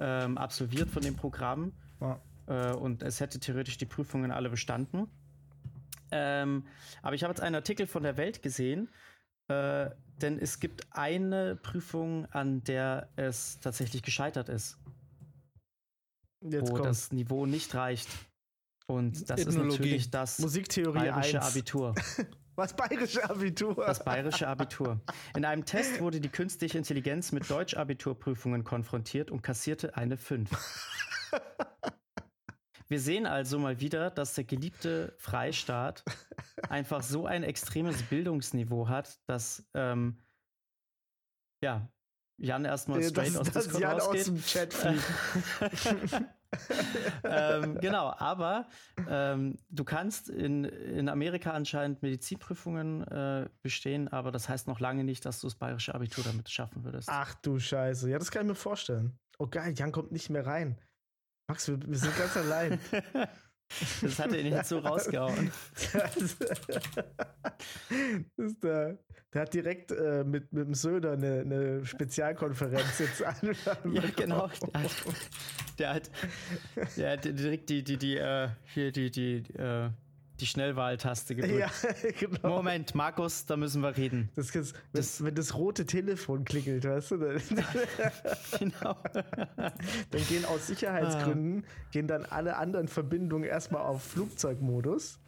ähm, absolviert von dem Programm. Ja. Äh, und es hätte theoretisch die Prüfungen alle bestanden. Ähm, aber ich habe jetzt einen Artikel von der Welt gesehen, äh, denn es gibt eine Prüfung, an der es tatsächlich gescheitert ist, Jetzt wo kommt das Niveau nicht reicht. Und das ist Ethnologie. natürlich das Musiktheorie bayerische 1. Abitur. Was bayerische Abitur? Das bayerische Abitur. In einem Test wurde die künstliche Intelligenz mit Deutsch-Abiturprüfungen konfrontiert und kassierte eine 5. Wir sehen also mal wieder, dass der geliebte Freistaat einfach so ein extremes Bildungsniveau hat, dass ähm, ja, Jan erstmal Äh, straight dass, aus Discord Jan aus dem Chat fliegt. ähm, genau, aber ähm, du kannst in, in Amerika anscheinend Medizinprüfungen äh, bestehen, aber das heißt noch lange nicht, dass du das bayerische Abitur damit schaffen würdest. Ach du Scheiße. Ja, das kann ich mir vorstellen. Oh geil, Jan kommt nicht mehr rein. Max, wir, wir sind ganz allein. Das hat er ihn jetzt so rausgehauen. Das ist der, der hat direkt äh, mit, mit dem Söder eine, eine Spezialkonferenz jetzt an. Ja, genau. Der hat, der hat, der hat direkt die, die, die, äh, hier die, die, äh, die Schnellwahltaste gedrückt. Ja, genau. Moment, Markus, da müssen wir reden. Das, wenn, Das- wenn das rote Telefon klingelt, weißt du, dann, Genau. dann gehen aus Sicherheitsgründen, gehen dann alle anderen Verbindungen erstmal auf Flugzeugmodus.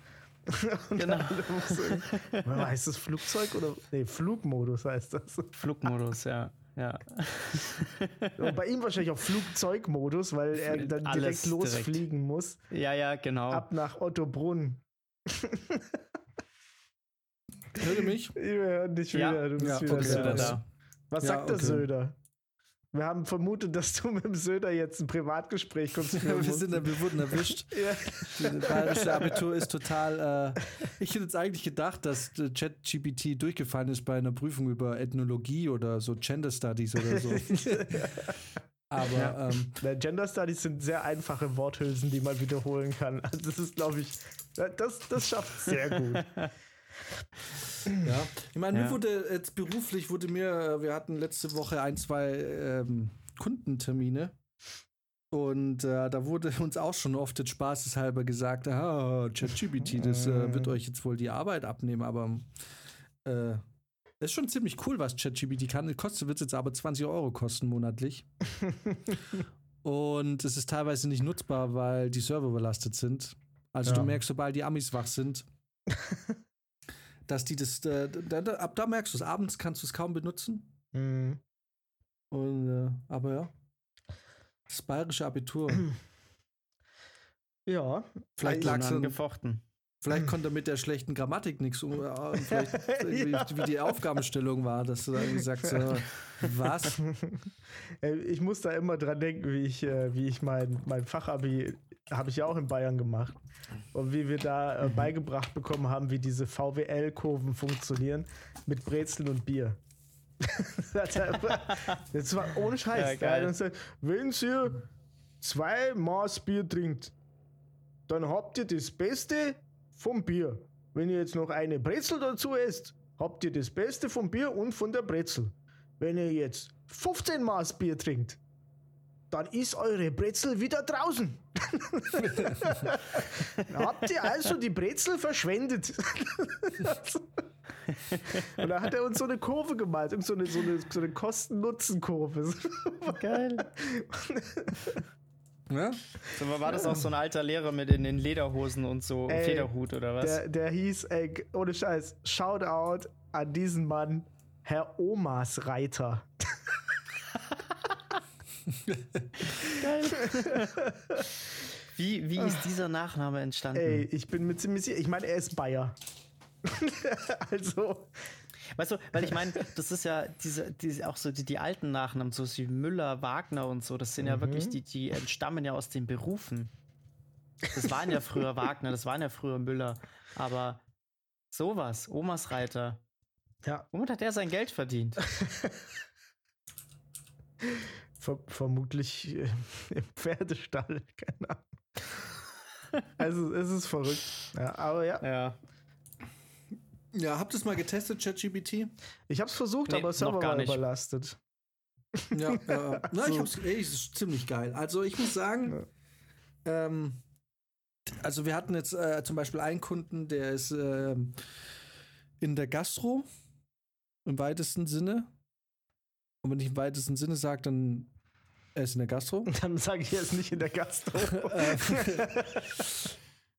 Und Genau. Warte, heißt das Flugzeug oder? Nee, Flugmodus heißt das. Flugmodus, ja. Ja. Und bei ihm wahrscheinlich auf Flugzeugmodus, weil er dann Alles direkt losfliegen muss. Ja, ja, genau. Ab nach Ottobrunn. Hört ihr mich? Wir hören dich Ja. wieder. Du bist Ja, wieder, okay, da. wieder da. Was Ja, sagt der okay. Söder? Wir haben vermutet, dass du mit dem Söder jetzt ein Privatgespräch kurz führen wir, sind, wir wurden erwischt. Ja. Das bayerische Abitur ist total. Äh, ich hätte jetzt eigentlich gedacht, dass äh, ChatGPT durchgefallen ist bei einer Prüfung über Ethnologie oder so Gender Studies oder so. Aber ähm, Na, Gender Studies sind sehr einfache Worthülsen, die man wiederholen kann. Also das ist, glaube ich, das, das schafft sehr gut. ja, ich meine, mir Ja. wurde jetzt beruflich wurde mir, äh, wir hatten letzte Woche ein, zwei ähm, Kundentermine. Und äh, da wurde uns auch schon oft jetzt spaßeshalber gesagt, ah, ChatGPT, das äh, wird euch jetzt wohl die Arbeit abnehmen, aber äh, das ist schon ziemlich cool, was ChatGPT kann. Kostet wird jetzt aber 20 Euro kosten monatlich. Und es ist teilweise nicht nutzbar, weil die Server überlastet sind. Also Ja. du merkst, sobald die Amis wach sind, dass die das, äh, da, da, ab da merkst du es. Abends kannst du es kaum benutzen. Mhm. Und, äh, aber ja. Das bayerische Abitur. Ja. Vielleicht Also, lag's an, gefochten. Vielleicht konnte er mit der schlechten Grammatik nichts um. äh, Vielleicht Ja. wie die Aufgabenstellung war, dass du da irgendwie sagst, was? Ich muss da immer dran denken, wie ich, äh, wie ich mein, mein Fachabi habe ich ja auch in Bayern gemacht. Und wie wir da äh, beigebracht bekommen haben, wie diese VWL-Kurven funktionieren mit Brezeln und Bier. das, war ohne Scheiß. Ja, gesagt, Wenn ihr zwei Maß Bier trinkt, dann habt ihr das Beste vom Bier. Wenn ihr jetzt noch eine Brezel dazu esst, habt ihr das Beste vom Bier und von der Brezel. Wenn ihr jetzt 15 Maß Bier trinkt, dann ist eure Brezel wieder draußen. Dann habt ihr also die Brezel verschwendet. Und da hat er uns so eine Kurve gemalt, so eine, so eine, so eine Kosten-Nutzen-Kurve. Geil. Ja? So, war das auch so ein alter Lehrer mit in den Lederhosen und so Ey, Federhut oder was? Der, der hieß, ey, ohne Scheiß, Shoutout an diesen Mann, Herr Omas Reiter. Wie, wie ist dieser Nachname entstanden? Ey, ich bin mir ziemlich sicher, ich meine, er ist Bayer. also, Weißt du, weil ich meine, das ist ja diese, diese auch so die, die alten Nachnamen, so wie Müller, Wagner und so, das sind ja wirklich, die, die entstammen ja aus den Berufen. Das waren ja früher Wagner, das waren ja früher Müller. Aber sowas, Omas Reiter. Ja. Womit hat er sein Geld verdient? Ver vermutlich äh, im Pferdestall, keine Ahnung. Also es ist verrückt. Ja, aber ja. Ja. Ja, habt ihr es mal getestet, ChatGPT? Ich habe es versucht, Nee, aber noch Server gar war nicht. überlastet. Ja, ja. Na, ich So. hab's, ey, es ist ziemlich geil. Also ich muss sagen, ähm, also wir hatten jetzt äh, zum Beispiel einen Kunden, der ist ähm, in der Gastro im weitesten Sinne. Und wenn ich im weitesten Sinne sage, dann er ist in der Gastro. Dann sage ich jetzt nicht in der Gastro.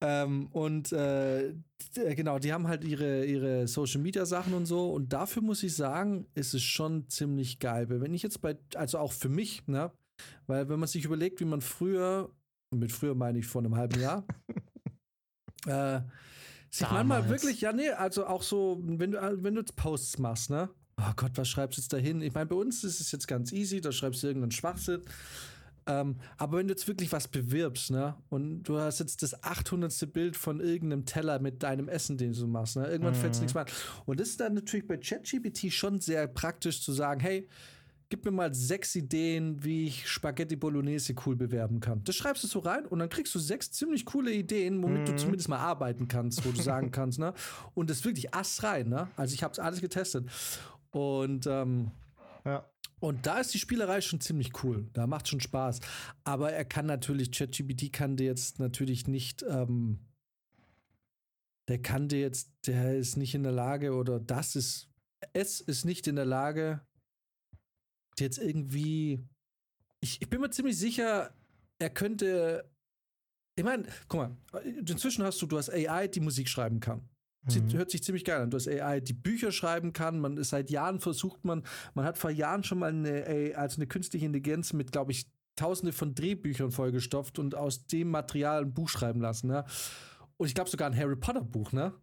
Ähm, und äh, d- genau, die haben halt ihre, ihre Social Media Sachen und so. Und dafür muss ich sagen, ist es schon ziemlich geil. Wenn ich jetzt bei, also auch für mich, ne, weil wenn man sich überlegt, wie man früher, und mit früher meine ich vor einem halben Jahr, äh, sich manchmal Damals. wirklich, ja, nee, also auch so, wenn du, wenn du jetzt Posts machst, ne? Oh Gott, was schreibst du jetzt da hin? Ich meine, bei uns ist es jetzt ganz easy, da schreibst du irgendeinen Schwachsinn. Ähm, aber wenn du jetzt wirklich was bewirbst, ne, und du hast jetzt das 800. Bild von irgendeinem Teller mit deinem Essen, den du machst, ne, irgendwann fällt es nichts mehr an. Und das ist dann natürlich bei ChatGPT schon sehr praktisch zu sagen, hey, gib mir mal sechs Ideen, wie ich Spaghetti Bolognese cool bewerben kann. Das schreibst du so rein und dann kriegst du sechs ziemlich coole Ideen, womit du zumindest mal arbeiten kannst, wo du sagen kannst, ne? Und das ist wirklich ass rein, ne? Also ich habe es alles getestet. Und ähm, ja. Und da ist die Spielerei schon ziemlich cool. Da macht schon Spaß. Aber er kann natürlich, ChatGPT kann dir jetzt natürlich nicht, ähm, der kann dir jetzt, der ist nicht in der Lage oder das ist, es ist nicht in der Lage, jetzt irgendwie, ich, ich bin mir ziemlich sicher, er könnte, ich meine, guck mal, inzwischen hast du, du hast AI, die Musik schreiben kann. Sieht, hört sich ziemlich geil an. Du hast AI, die Bücher schreiben kann. Man ist seit Jahren versucht man, man hat vor Jahren schon mal eine, AI, also eine künstliche Intelligenz mit, glaube ich, tausende von Drehbüchern vollgestopft und aus dem Material ein Buch schreiben lassen. Ne? Und ich glaube sogar ein Harry Potter Buch, ne?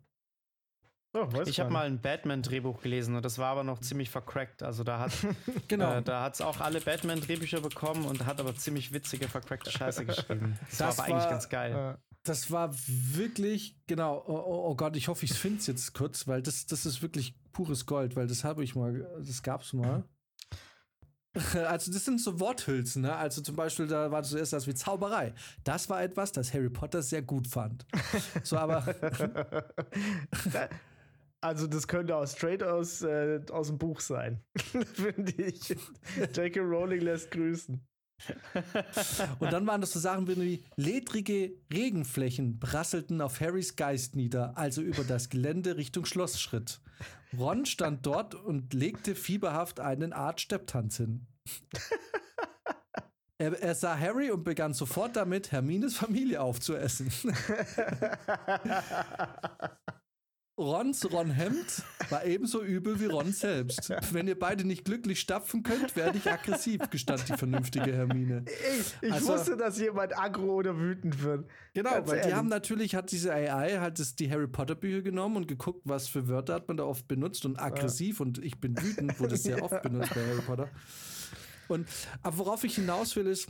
Oh, Ich habe mal ein Batman-Drehbuch gelesen und das war aber noch ziemlich vercrackt. Also da hat Genau. äh, da hat's auch alle Batman-Drehbücher bekommen und hat aber ziemlich witzige, vercrackte Scheiße geschrieben. Das, Das war aber eigentlich war- ganz geil. Das war wirklich, genau, oh, oh, oh Gott, ich hoffe, ich finde es jetzt kurz, weil das, das ist wirklich pures Gold, weil das habe ich mal, das gab's mal. Also, das sind so Worthülsen, ne? Also zum Beispiel, da war zuerst das wie Zauberei. Das war etwas, das Harry Potter sehr gut fand. So, aber Also das könnte auch straight aus, äh, aus dem Buch sein. Finde ich. J.K. Rowling lässt grüßen. Und dann waren das so Sachen wie ledrige Regenflächen prasselten auf Harrys Geist nieder, also über das Gelände Richtung Schlossschritt. Ron stand dort und legte fieberhaft einen Art Stepptanz hin. Er, er sah Harry und begann sofort damit, Hermines Familie aufzuessen. Rons Ron-Hemd war ebenso übel wie Ron selbst. Wenn ihr beide nicht glücklich stapfen könnt, werde ich aggressiv, gestand die vernünftige Hermine. Ich, ich Also- wusste, dass jemand aggro oder wütend wird. Genau, Ganz weil die ehrlich. haben natürlich, hat diese AI halt das, die Harry Potter Bücher genommen und geguckt, was für Wörter hat man da oft benutzt und aggressiv und ich bin wütend wurde sehr oft benutzt bei Harry Potter. Und, aber worauf ich hinaus will ist,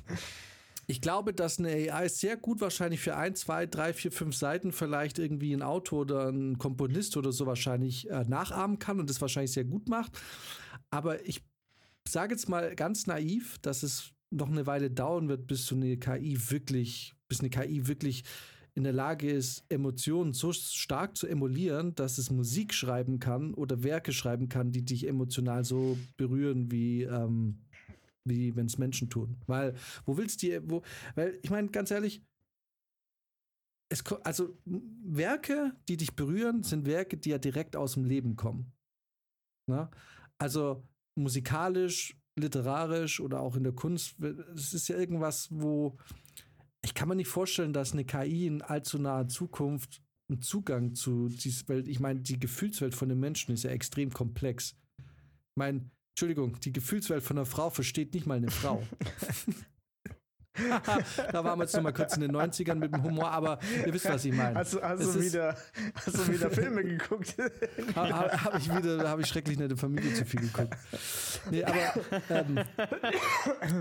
ich glaube, dass eine AI sehr gut wahrscheinlich für ein, zwei, drei, vier, fünf Seiten vielleicht irgendwie ein Autor oder ein Komponist oder so wahrscheinlich äh, nachahmen kann und das wahrscheinlich sehr gut macht. Aber ich sage jetzt mal ganz naiv, dass es noch eine Weile dauern wird, bis so eine KI wirklich, bis eine KI wirklich in der Lage ist, Emotionen so stark zu emulieren, dass es Musik schreiben kann oder Werke schreiben kann, die dich emotional so berühren wie, ähm, wie wenn es Menschen tun. Weil, wo willst du, wo, weil, ich meine, ganz ehrlich, es, also Werke, die dich berühren, sind Werke, die ja direkt aus dem Leben kommen. Na? Also musikalisch, literarisch oder auch in der Kunst, es ist ja irgendwas, wo ich kann mir nicht vorstellen, dass eine KI in allzu naher Zukunft einen Zugang zu dieser Welt, ich meine, die Gefühlswelt von den Menschen ist ja extrem komplex. Ich meine, Entschuldigung, die Gefühlswelt von einer Frau versteht nicht mal eine Frau. da waren wir jetzt noch mal kurz in den 90ern mit dem Humor, aber ihr wisst, was ich meine. Hast, du- hast, du wieder, hast du wieder Filme geguckt? Habe hab ich wieder, habe ich schrecklich nette Familie zu viel geguckt. Nee, aber ähm,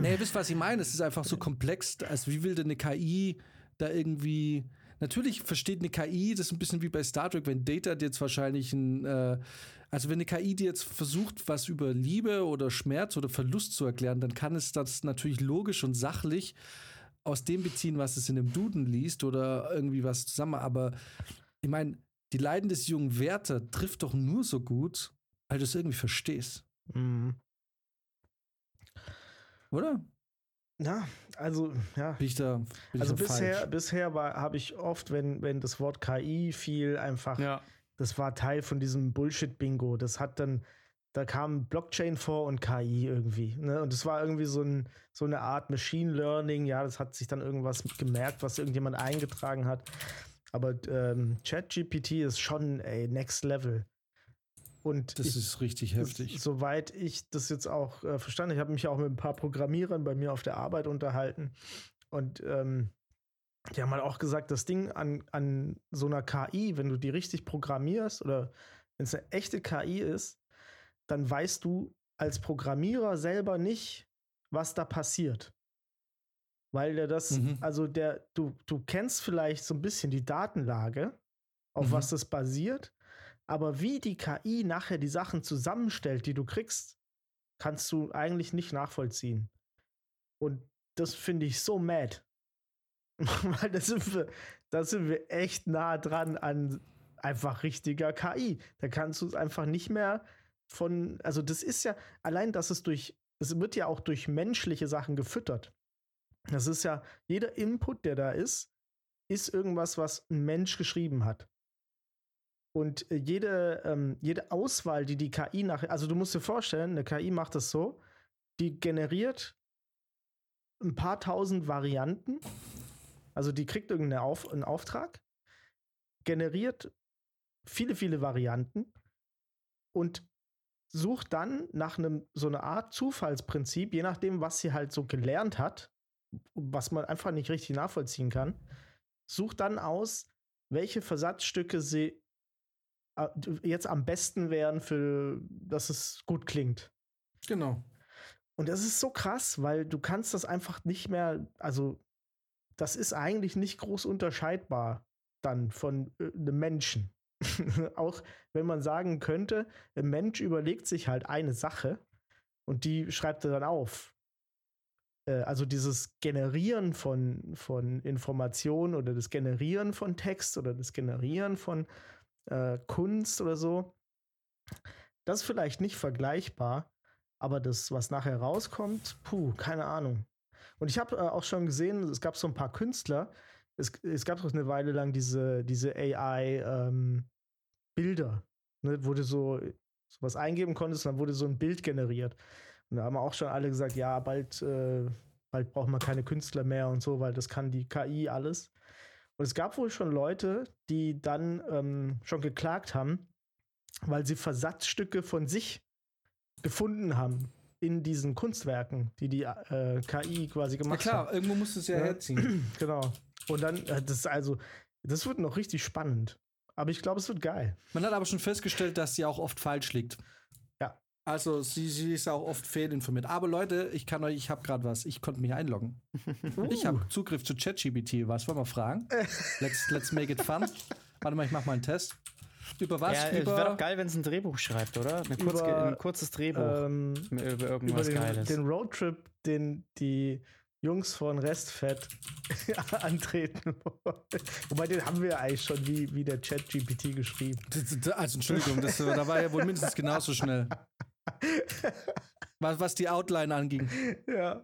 nee, ihr wisst, was ich meine. Es ist einfach so komplex. Also wie will denn eine KI da irgendwie. Natürlich versteht eine KI, das ist ein bisschen wie bei Star Trek, wenn Data dir jetzt wahrscheinlich ein, äh, also wenn eine KI dir jetzt versucht, was über Liebe oder Schmerz oder Verlust zu erklären, dann kann es das natürlich logisch und sachlich aus dem beziehen, was es in dem Duden liest oder irgendwie was zusammen. Aber ich meine, die Leiden des jungen Werther trifft doch nur so gut, weil du es irgendwie verstehst. Mhm. Oder? Ja, also, ja. Bin ich da, bin also ich da bisher, falsch? bisher habe ich oft, wenn, wenn das Wort KI fiel, einfach, Ja. Das war Teil von diesem Bullshit-Bingo. Das hat dann, da kam Blockchain vor und KI irgendwie. Ne? Und es war irgendwie so, ein, so eine Art Machine Learning. Ja, das hat sich dann irgendwas gemerkt, was irgendjemand eingetragen hat. Aber ähm, ChatGPT ist schon, ey, next level. Und Das ich, ist richtig heftig. Soweit ich das jetzt auch äh, verstanden, ich habe mich auch mit ein paar Programmierern bei mir auf der Arbeit unterhalten und ähm, die haben halt auch gesagt, das Ding an, an so einer KI, wenn du die richtig programmierst oder wenn es eine echte KI ist, dann weißt du als Programmierer selber nicht, was da passiert. Weil der das, Mhm. also der, du, du kennst vielleicht so ein bisschen die Datenlage, auf Mhm. was das basiert, aber wie die KI nachher die Sachen zusammenstellt, die du kriegst, kannst du eigentlich nicht nachvollziehen. Und das finde ich so mad. Weil da sind, wir, sind wir echt nah dran an einfach richtiger KI. Da kannst du es einfach nicht mehr von, also das ist ja, allein, dass es durch, es wird ja auch durch menschliche Sachen gefüttert. Das ist ja, jeder Input, der da ist, ist irgendwas, was ein Mensch geschrieben hat. Und äh, jede, ähm, jede Auswahl, die die KI nachher, also du musst dir vorstellen, eine KI macht das so, die generiert ein paar tausend Varianten, also die kriegt irgendeinen Auf, einen Auftrag, generiert viele, viele Varianten und sucht dann nach einem so einer Art Zufallsprinzip, je nachdem, was sie halt so gelernt hat, was man einfach nicht richtig nachvollziehen kann, sucht dann aus, welche Versatzstücke sie äh, jetzt am besten wären, für dass es gut klingt. Genau. Und das ist so krass, weil du kannst das einfach nicht mehr, also das ist eigentlich nicht groß unterscheidbar dann von äh, einem Menschen. Auch wenn man sagen könnte, ein Mensch überlegt sich halt eine Sache und die schreibt er dann auf. Äh, also dieses Generieren von, von Informationen oder das Generieren von Text oder das Generieren von äh, Kunst oder so, das ist vielleicht nicht vergleichbar, aber das, was nachher rauskommt, puh, keine Ahnung. Und ich habe äh, auch schon gesehen, es gab so ein paar Künstler, es, es gab doch eine Weile lang diese, diese AI-Bilder, ne, wo du so, so was eingeben konntest und dann wurde so ein Bild generiert. Und da haben auch schon alle gesagt, ja, bald, äh, bald brauchen wir keine Künstler mehr und so, weil das kann die KI alles. Und es gab wohl schon Leute, die dann ähm, schon geklagt haben, weil sie Versatzstücke von sich gefunden haben in diesen Kunstwerken, die die äh, KI quasi Na gemacht klar, hat. irgendwo musst du es ja Ja. herziehen. Genau. Und dann, äh, das ist also, das wird noch richtig spannend. Aber ich glaube, es wird geil. Man hat aber schon festgestellt, dass sie auch oft falsch liegt. Ja. Also sie, sie ist auch oft fehlinformiert. Aber Leute, ich kann euch, ich habe gerade was. Ich konnte mich einloggen. Ich habe Zugriff zu ChatGPT. Was wollen wir fragen? Let's, let's make it fun. Warte mal, ich mach mal einen Test. Über was? Ja, es über wäre doch geil, wenn es ein Drehbuch schreibt, oder? Eine kurz, Über, ein kurzes Drehbuch Ähm, über über irgendwas den, Geiles. den Roadtrip, den die Jungs von Restfett antreten wollen. Wobei, den haben wir eigentlich schon wie, wie der Chat-GPT geschrieben. Also Entschuldigung, das, da war ja wohl mindestens genauso schnell. Was, was die Outline anging. Ja.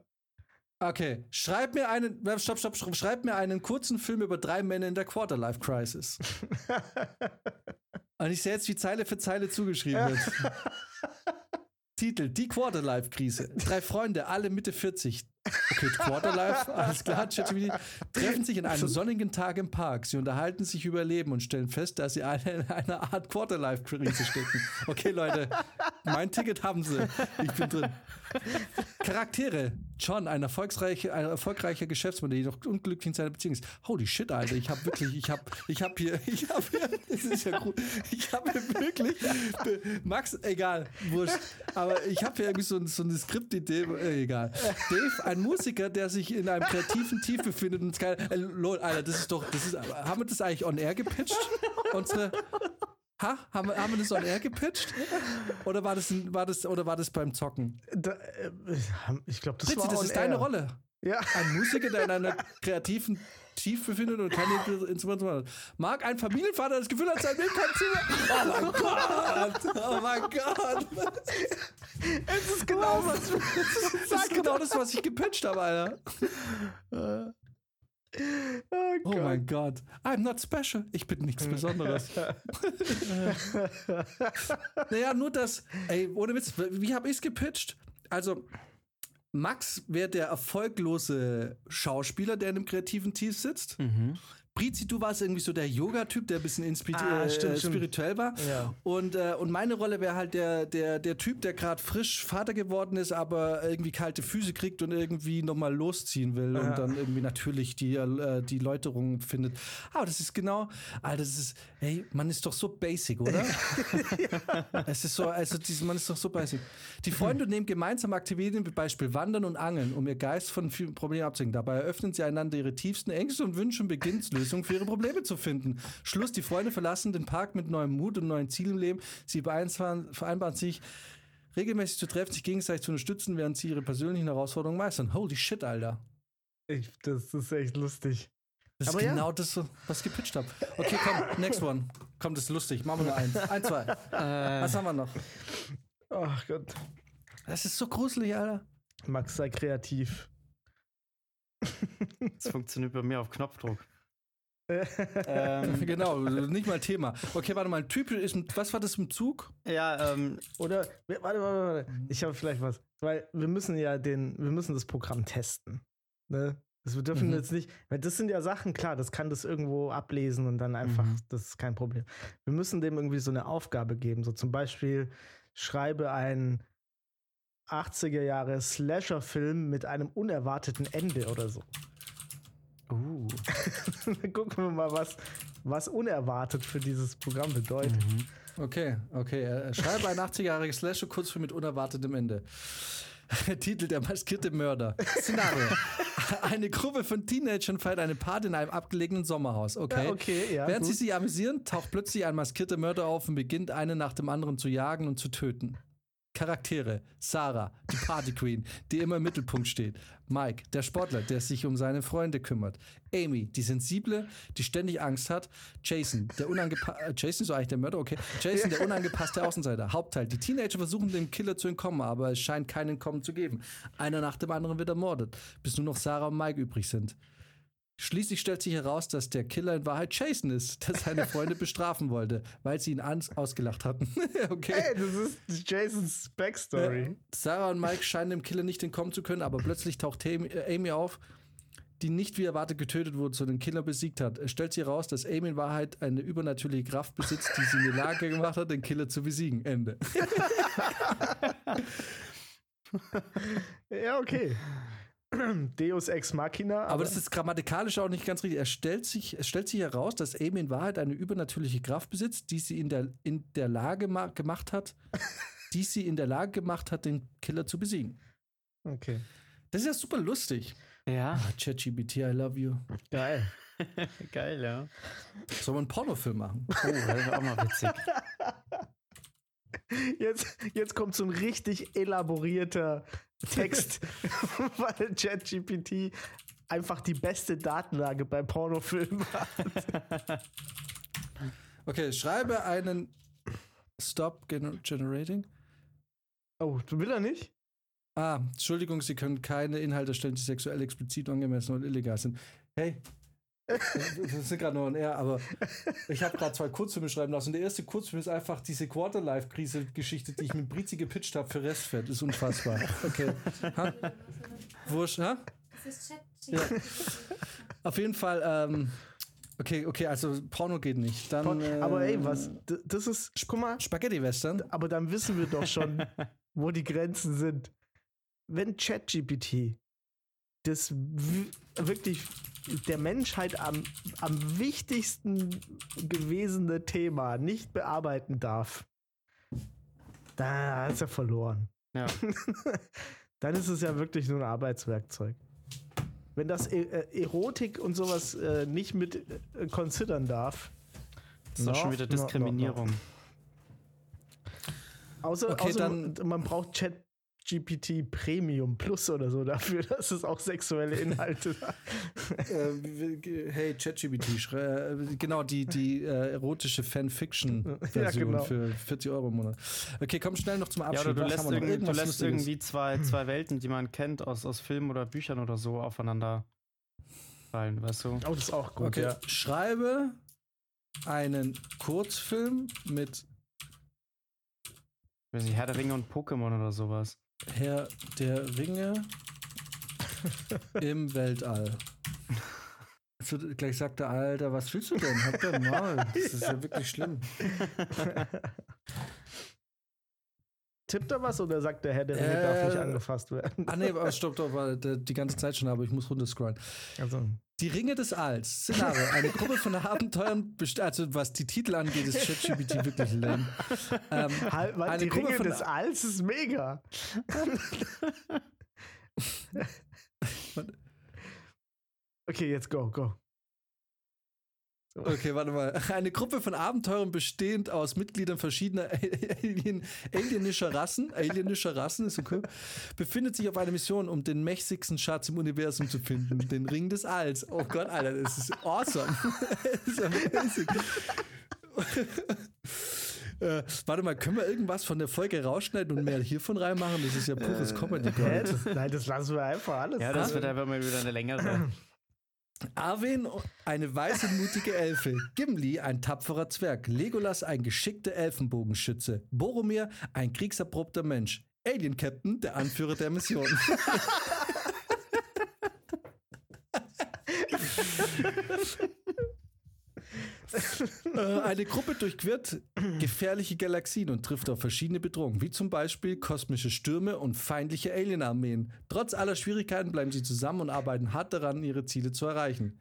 Okay, schreib mir einen, stopp, stopp, stopp, schreib mir einen kurzen Film über drei Männer in der Quarterlife Crisis. Und ich sehe jetzt, wie Zeile für Zeile zugeschrieben wird. Titel: Die Quarterlife-Krise. Drei Freunde, alle Mitte 40. Okay, Quarterlife, alles klar, ChatGPT. Treffen sich an einem sonnigen Tag im Park. Sie unterhalten sich über Leben und stellen fest, dass sie alle in einer Art Quarterlife-Krise stecken. Okay, Leute, mein Ticket haben sie. Ich bin drin. Charaktere. John, ein, erfolgsreich, ein erfolgreicher Geschäftsmann, der jedoch unglücklich in seiner Beziehung ist. Holy shit, Alter, ich habe wirklich, ich habe ich hab hier, ich habe hier, das ist ja gut, ich habe hier wirklich, Max, egal, wurscht, aber ich habe hier irgendwie so, so eine Skriptidee, äh, egal. Dave, ein Musiker, der sich in einem kreativen Tief befindet und geil. Äh, lol, Alter, das ist doch, das ist, haben wir das eigentlich on air gepitcht? Unsere, ha? Haben wir, haben wir das on air gepitcht? Oder war das, war das, oder war das beim Zocken? Da, äh, ich glaube, das Fritzi, war das on ist deine air. Rolle. Ja. Ein Musiker, der in einer kreativen Tief befindet und keine Instrumente hat. Mag ein Familienvater das Gefühl hat, sein Leben kein Ziel Oh mein Gott! Oh mein Gott! Es ist genau was. Das ist genau das, was ich gepitcht habe, Alter. Oh, Oh mein Gott. I'm not special. Ich bin nichts Besonderes. naja, nur das, ey, ohne Witz, wie habe ich es gepitcht? Also, Max wäre der erfolglose Schauspieler, der in einem kreativen Tief sitzt. Mhm. Prizi, du warst irgendwie so der Yoga-Typ, der ein bisschen Ah, äh, stimmt, stimmt. spirituell war. Ja. Und, äh, und meine Rolle wäre halt der, der, der Typ, der gerade frisch Vater geworden ist, aber irgendwie kalte Füße kriegt und irgendwie nochmal losziehen will Ja. und dann irgendwie natürlich die, äh, die Läuterung findet. Aber das ist genau, Alter, das ist, hey, man ist doch so basic, oder? Es ist so, also dieses, man ist doch so basic. Die Freunde nehmen gemeinsam Aktivitäten wie Beispiel Wandern und Angeln, um ihr Geist von vielen Problemen abzulenken. Dabei eröffnen sie einander ihre tiefsten Ängste und Wünsche und beginnen Lösungen für ihre Probleme zu finden. Schluss, die Freunde verlassen den Park mit neuem Mut und neuen Zielen im Leben. Sie vereinbaren, sich, regelmäßig zu treffen, sich gegenseitig zu unterstützen, während sie ihre persönlichen Herausforderungen meistern. Holy shit, Alter. Ich, das ist echt lustig. Das Aber ist ja. genau das, was ich gepitcht habe. Okay, komm, next one. Komm, das ist lustig. Machen wir nur eins. Ein, zwei. Äh, Was haben wir noch? Ach Gott. Das ist so gruselig, Alter. Max, sei kreativ. das funktioniert bei mir auf Knopfdruck. Ähm, Genau, nicht mal Thema. Okay, warte mal. Typ ist, ein- was war das im Zug? ja, ähm, Oder, warte, warte, warte. Ich habe vielleicht was. Weil wir müssen ja den, wir müssen das Programm testen. Ne? Das, wir dürfen Mhm. jetzt nicht, weil das sind ja Sachen, klar, das kann das irgendwo ablesen und dann einfach, Mhm. das ist kein Problem. Wir müssen dem irgendwie so eine Aufgabe geben. So zum Beispiel, schreibe einen 80er Jahre Slasher-Film mit einem unerwarteten Ende oder so. Uh, Dann gucken wir mal, was, was unerwartet für dieses Programm bedeutet. Okay, okay. Äh, Schreibe ein 80-jähriges Slasher Kurzfilm mit unerwartetem Ende. Titel Der maskierte Mörder. Szenario. Eine Gruppe von Teenagern feiert eine Party in einem abgelegenen Sommerhaus. Okay. Ja, okay, ja, Während sie gut. sich amüsieren, taucht plötzlich ein maskierter Mörder auf und beginnt einen nach dem anderen zu jagen und zu töten. Charaktere: Sarah, die Party Queen, die immer im Mittelpunkt steht. Mike, der Sportler, der sich um seine Freunde kümmert. Amy, die sensible, die ständig Angst hat. Jason, der unangepasste. Jason ist eigentlich der Mörder, okay. Jason, der unangepasste Außenseiter. Hauptteil: Die Teenager versuchen dem Killer zu entkommen, aber es scheint kein Entkommen zu geben. Einer nach dem anderen wird ermordet, bis nur noch Sarah und Mike übrig sind. Schließlich stellt sich heraus, dass der Killer in Wahrheit Jason ist, der seine Freunde bestrafen wollte, weil sie ihn ans ausgelacht hatten. okay. Hey, das ist Jasons Backstory. Ja. Sarah und Mike scheinen dem Killer nicht entkommen zu können, aber plötzlich taucht Amy, äh, Amy auf, die nicht wie erwartet getötet wurde, sondern den Killer besiegt hat. Es stellt sich heraus, dass Amy in Wahrheit eine übernatürliche Kraft besitzt, die sie in die Lage gemacht hat, den Killer zu besiegen. Ende. Ja, okay. Deus Ex Machina. Aber das ist grammatikalisch auch nicht ganz richtig. Er stellt sich, es stellt sich heraus, dass Amy in Wahrheit eine übernatürliche Kraft besitzt, die sie in der, in der Lage ma- gemacht hat, die sie in der Lage gemacht hat, den Killer zu besiegen. Okay. Das ist ja super lustig. ja, Ah, ChatGPT, I love you. Geil. geil, ja. Sollen wir einen Pornofilm machen? Oh, das ist auch mal witzig. Jetzt, jetzt kommt so ein richtig elaborierter Text, weil ChatGPT einfach die beste Datenlage bei Pornofilmen hat. Okay, schreibe einen Stop gener Generating. Oh, du will er nicht? Ah, Entschuldigung, Sie können keine Inhalte erstellen, die sexuell explizit, ungemessen oder illegal sind. Hey, wir sind gerade noch on air, aber ich habe gerade zwei Kurzfilme schreiben lassen. Der erste Kurzfilm ist einfach diese Quarterlife-Krise-Geschichte, die ich mit Brizi gepitcht habe für Restfett. Ist unfassbar. Okay. Ha? Wurscht, ha? Das ist Chat. Ja. Auf jeden Fall, ähm, okay, okay, also Porno geht nicht. Dann, äh, Aber ey, was? D- Das ist, guck mal, Spaghetti-Western? aber dann wissen wir doch schon, wo die Grenzen sind. Wenn ChatGPT das wirklich der Menschheit am, am wichtigsten gewesene Thema nicht bearbeiten darf, da ist er verloren. Ja. Dann ist es ja wirklich nur ein Arbeitswerkzeug. wenn das e äh, Erotik und sowas äh, nicht mit äh, considern darf. Das ist doch schon wieder Diskriminierung. No, no, no. Außer, Okay, außer dann- man braucht Chat GPT Premium Plus oder so dafür, dass es auch sexuelle Inhalte hat. äh, hey, ChatGPT, äh, genau, die, die äh, erotische Fanfiction-Version Ja, genau. für 40 Euro im Monat. Okay, komm schnell noch zum Ja, Abschluss. oder du Was lässt, irgendwie, du lässt irgendwie zwei, zwei Welten, die man kennt aus, aus Filmen oder Büchern oder so, aufeinander fallen, weißt du? Oh, das ist auch gut, Okay, ja. schreibe einen Kurzfilm mit Weiß nicht, Herr der Ringe und Pokémon oder sowas. Herr der Ringe im Weltall. So, gleich sagt der Alter, was willst du denn? Hab doch mal. Das ist ja wirklich schlimm. Tippt er was oder sagt der Herr, der Ringe Äh, darf nicht angefasst werden? Ah nee, aber stopp, doch, war die ganze Zeit schon, aber ich muss runterscrollen. Also, Die Ringe des Alls. Szenario. Eine Gruppe von Abenteuern, also was die Titel angeht, ist ChatGPT wirklich lame. Ähm, Halt, weil Eine die Gruppe Ringe von- des Alls ist mega. okay, jetzt go, go. Okay, warte mal. Eine Gruppe von Abenteurern bestehend aus Mitgliedern verschiedener Alien, alienischer Rassen, alienischer Rassen, ist so cool, befindet sich auf einer Mission, um den mächtigsten Schatz im Universum zu finden, den Ring des Alls. Oh Gott, Alter, das ist awesome. das ist amazing. äh, warte mal, können wir irgendwas von der Folge rausschneiden und mehr hiervon reinmachen? Das ist ja pures Comedy. Hä? Das, nein, das lassen wir einfach alles. Ja, das Ah. wird einfach mal wieder eine längere. Arwen, eine weiße, mutige Elfe. Gimli, ein tapferer Zwerg. Legolas, ein geschickter Elfenbogenschütze. Boromir, ein kriegserprobter Mensch. Alien Captain, der Anführer der Mission. Äh, Eine Gruppe durchquert gefährliche Galaxien und trifft auf verschiedene Bedrohungen, wie zum Beispiel kosmische Stürme und feindliche Alienarmeen. Trotz aller Schwierigkeiten bleiben sie zusammen und arbeiten hart daran, ihre Ziele zu erreichen.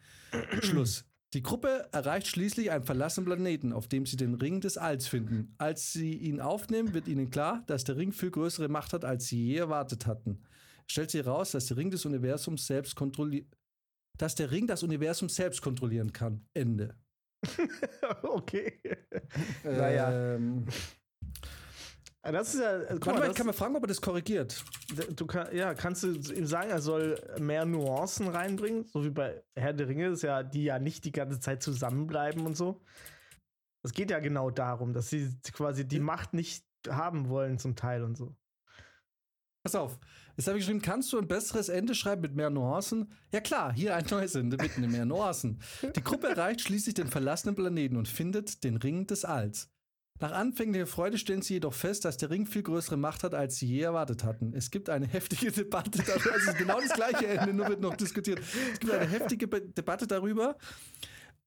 Schluss. Die Gruppe erreicht schließlich einen verlassenen Planeten, auf dem sie den Ring des Alls finden. Als sie ihn aufnehmen, wird ihnen klar, dass der Ring viel größere Macht hat, als sie je erwartet hatten. Stellt sich heraus, dass der Ring des Universums selbst kontrolliert, dass der Ring das Universum selbst kontrollieren kann. Ende. okay. Naja. Ähm, Das ist ja. Guck warte mal, ich kann mal fragen, ob er das korrigiert. du kann, ja, kannst du ihm sagen, er soll mehr Nuancen reinbringen, so wie bei Herr der Ringe, ist ja, die ja nicht die ganze Zeit zusammenbleiben und so. Es geht ja genau darum, dass sie quasi die Macht nicht haben wollen zum Teil und so. Pass auf. Jetzt habe ich geschrieben, kannst du ein besseres Ende schreiben mit mehr Nuancen? Ja klar, hier ein neues Ende mit mehr Nuancen. Die Gruppe erreicht schließlich den verlassenen Planeten und findet den Ring des Alls. Nach anfänglicher Freude stellen sie jedoch fest, dass der Ring viel größere Macht hat, als sie je erwartet hatten. Es gibt eine heftige Debatte darüber. Also es ist genau das gleiche Ende, nur wird noch diskutiert. Es gibt eine heftige Be Debatte darüber.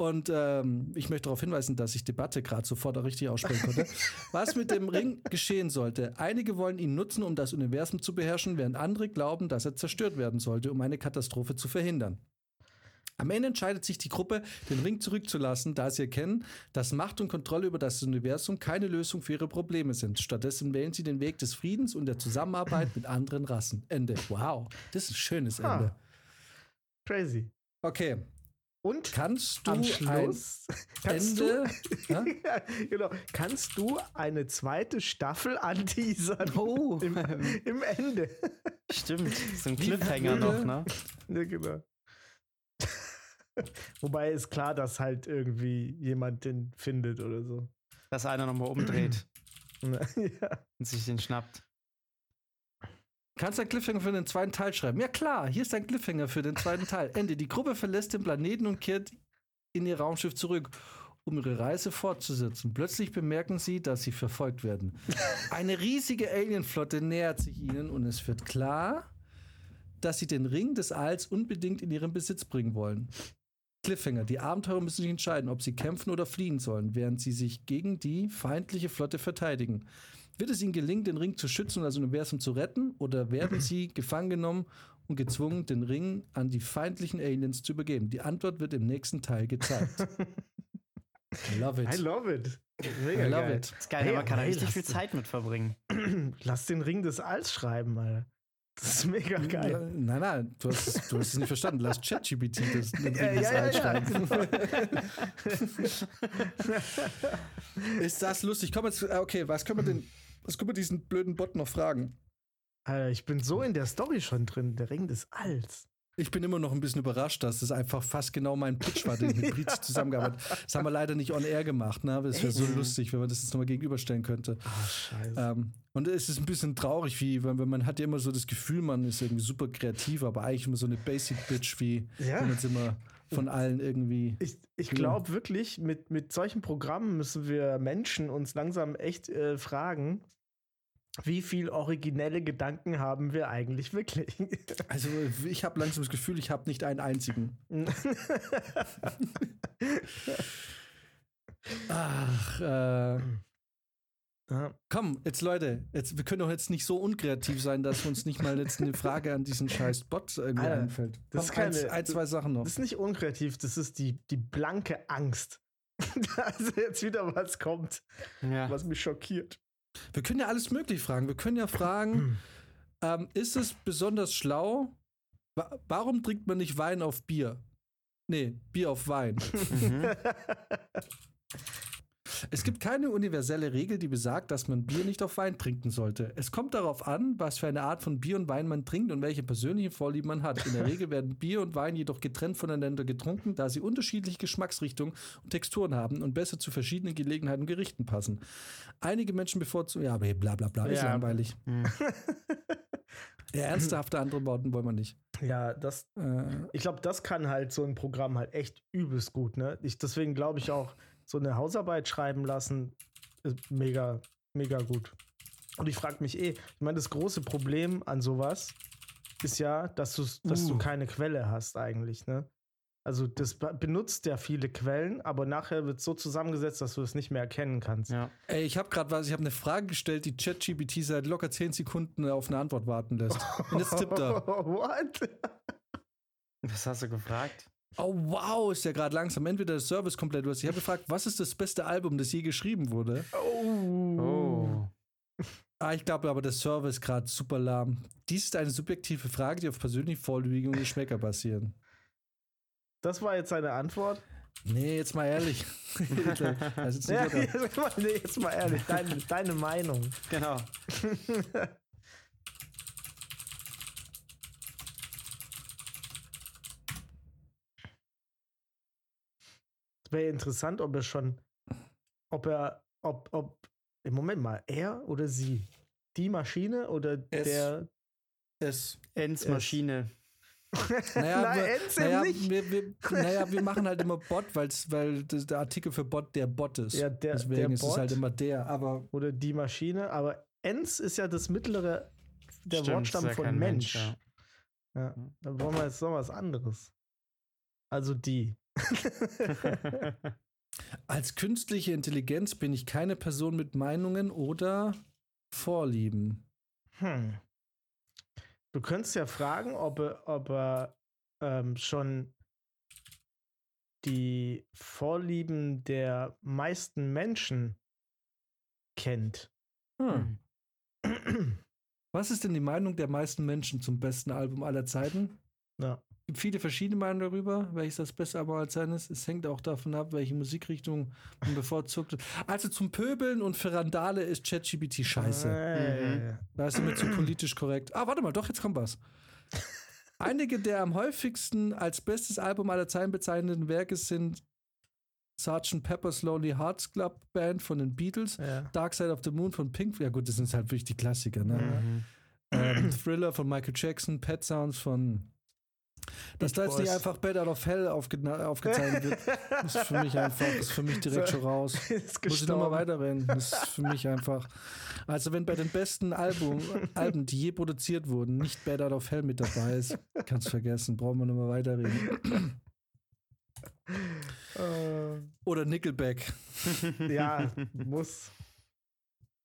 Und ähm, ich möchte darauf hinweisen, dass ich Debatte gerade sofort auch richtig aussprechen konnte. Was mit dem Ring geschehen sollte. Einige wollen ihn nutzen, um das Universum zu beherrschen, während andere glauben, dass er zerstört werden sollte, um eine Katastrophe zu verhindern. Am Ende entscheidet sich die Gruppe, den Ring zurückzulassen, da sie erkennen, dass Macht und Kontrolle über das Universum keine Lösung für ihre Probleme sind. Stattdessen wählen sie den Weg des Friedens und der Zusammenarbeit mit anderen Rassen. Ende. Wow, das ist ein schönes. Ende. Crazy. Okay, Und kannst du am Schluss kannst Ende? du, Ja? ja, genau, kannst du eine zweite Staffel anteasern Oh, im, im Ende. stimmt. So ein Cliffhanger noch, ne? Ja, genau. Wobei ist klar, dass halt irgendwie jemand den findet oder so. Dass einer nochmal umdreht ja. und sich den schnappt. Kannst du einen Cliffhanger für den zweiten Teil schreiben? Ja klar, hier ist ein Cliffhanger für den zweiten Teil. Ende. Die Gruppe verlässt den Planeten und kehrt in ihr Raumschiff zurück, um ihre Reise fortzusetzen. Plötzlich bemerken sie, dass sie verfolgt werden. Eine riesige Alienflotte nähert sich ihnen und es wird klar, dass sie den Ring des Alls unbedingt in ihren Besitz bringen wollen. Cliffhanger. Die Abenteurer müssen sich entscheiden, ob sie kämpfen oder fliehen sollen, während sie sich gegen die feindliche Flotte verteidigen. Wird es ihnen gelingen, den Ring zu schützen und das Universum zu retten, oder werden sie gefangen genommen und gezwungen, den Ring an die feindlichen Aliens zu übergeben? Die Antwort wird im nächsten Teil gezeigt. I love it. I love it. Mega I love geil. it. ist geil, Hey, aber man kann da hey, richtig viel den- Zeit mit verbringen. Lass den Ring des Alls schreiben, Alter. Das ist mega geil. Nein, nein, du hast, es- du hast es nicht verstanden. Lass ChatGPT das, das Ja, ja, ja, ja. Ist das lustig? Komm jetzt, äh, okay, was können wir denn, was können wir diesen blöden Bot noch fragen? Alter, ich bin so in der Story schon drin. Der Ring des Alls. Ich bin immer noch ein bisschen überrascht, dass das einfach fast genau mein Pitch war, den ich mit Briz zusammengearbeitet habe. Das haben wir leider nicht on air gemacht, ne? aber es wäre so lustig, wenn man das jetzt nochmal gegenüberstellen könnte. Ah, scheiße. Ähm, und es ist ein bisschen traurig, wie, weil man hat ja immer so das Gefühl, man ist irgendwie super kreativ, aber eigentlich immer so eine Basic-Bitch, wie Ja. wenn man es immer von allen irgendwie. Ich, ich glaube wirklich, mit, mit solchen Programmen müssen wir Menschen uns langsam echt äh, fragen, wie viel originelle Gedanken haben wir eigentlich wirklich? Also ich habe langsam das Gefühl, ich habe nicht einen einzigen. Ach, äh, ja. komm, jetzt Leute, jetzt, wir können doch jetzt nicht so unkreativ sein, dass uns nicht mal jetzt eine Frage an diesen scheiß Bot irgendwie Alter, einfällt. das ist keine- ein, zwei Sachen noch. Das ist nicht unkreativ, das ist die, die blanke Angst. Dass jetzt wieder was kommt, Ja. was mich schockiert. Wir können ja alles möglich fragen. Wir können ja Hm. fragen, ähm, ist es besonders schlau? Wa warum trinkt man nicht Wein auf Bier? Nee, Bier auf Wein. Mhm. Es gibt keine universelle Regel, die besagt, dass man Bier nicht auf Wein trinken sollte. Es kommt darauf an, was für eine Art von Bier und Wein man trinkt und welche persönlichen Vorlieben man hat. In der Regel werden Bier und Wein jedoch getrennt voneinander getrunken, da sie unterschiedliche Geschmacksrichtungen und Texturen haben und besser zu verschiedenen Gelegenheiten und Gerichten passen. Einige Menschen bevorzugen, ja, aber bla bla bla, ist Ja. langweilig. Mhm. Ja, ernsthafte andere Worten wollen wir nicht. Ja, das, Äh, ich glaube, das kann halt so ein Programm halt echt übelst gut, ne? Ich, deswegen glaube ich auch, so eine Hausarbeit schreiben lassen, ist mega, mega gut. Und ich frage mich eh, ich meine, das große Problem an sowas ist ja, dass, du's, dass du Uh. keine Quelle hast eigentlich, ne? Also das be- benutzt ja viele Quellen, aber nachher wird es so zusammengesetzt, dass du es nicht mehr erkennen kannst. ja. ey, ich habe gerade was, ich habe eine Frage gestellt, die ChatGPT seit locker 10 Sekunden auf eine Antwort warten lässt. Und jetzt tippt er. What? Was hast du gefragt? Oh wow, ist ja gerade langsam. Entweder der Service komplett durch. Ich habe gefragt, was ist das beste Album, das je geschrieben wurde? Oh. Oh. Ah, ich glaube aber, der Service ist gerade super lahm. Dies ist eine subjektive Frage, die auf persönlichen Vorlieben und Geschmäcker basieren. Das war jetzt eine Antwort. Nee, jetzt mal ehrlich. Ja, jetzt nicht jetzt, mal, nee, jetzt mal ehrlich, deine, deine Meinung. Genau. Es wäre interessant, ob er schon, ob er, ob, ob, im Moment mal, er oder sie? Die Maschine oder Es. der? es. Ens Maschine. Naja, Nein, wir, naja, nicht. Wir, wir, naja, wir machen halt immer Bot, weil's, weil der Artikel für Bot der Bot ist. Ja, der- Deswegen der ist es Bot. halt immer der. Aber Oder die Maschine, aber Ens ist ja das mittlere, der Stimmt, Wortstamm von kein Mensch. ja. Ja, dann wollen wir jetzt noch was anderes. Also die. als künstliche Intelligenz bin ich keine Person mit Meinungen oder Vorlieben. Hm. Du könntest ja fragen, ob er, ob er ähm, schon die Vorlieben der meisten Menschen kennt. Hm. Was ist denn die Meinung der meisten Menschen zum besten Album aller Zeiten? Ja. Es gibt viele verschiedene Meinungen darüber, welches das beste Album aller Zeiten ist. Es hängt auch davon ab, welche Musikrichtung man bevorzugt. Also zum Pöbeln und für Randale ist ChatGPT scheiße. Äh, Da ist mir zu politisch korrekt. Ah, warte mal, doch, jetzt kommt was. Einige der am häufigsten als bestes Album aller Zeiten bezeichneten Werke sind Sgt. Pepper's Lonely Hearts Club Band von den Beatles, ja. Dark Side of the Moon von Pink. Ja, gut, das sind halt wirklich die Klassiker. Ne? Mhm. Ähm, Thriller von Michael Jackson, Pet Sounds von. Dass da jetzt nicht einfach Bed Out of Hell aufge aufgezeichnet wird, ist für mich einfach, ist für mich direkt So. schon raus. Muss ich nochmal weiterrennen. Das ist für mich einfach. Also, wenn bei den besten Album, Alben, die je produziert wurden, nicht Bad Out of Hell mit dabei ist, kannst du vergessen, brauchen wir nochmal weiterreden. Äh, Oder Nickelback. ja, muss.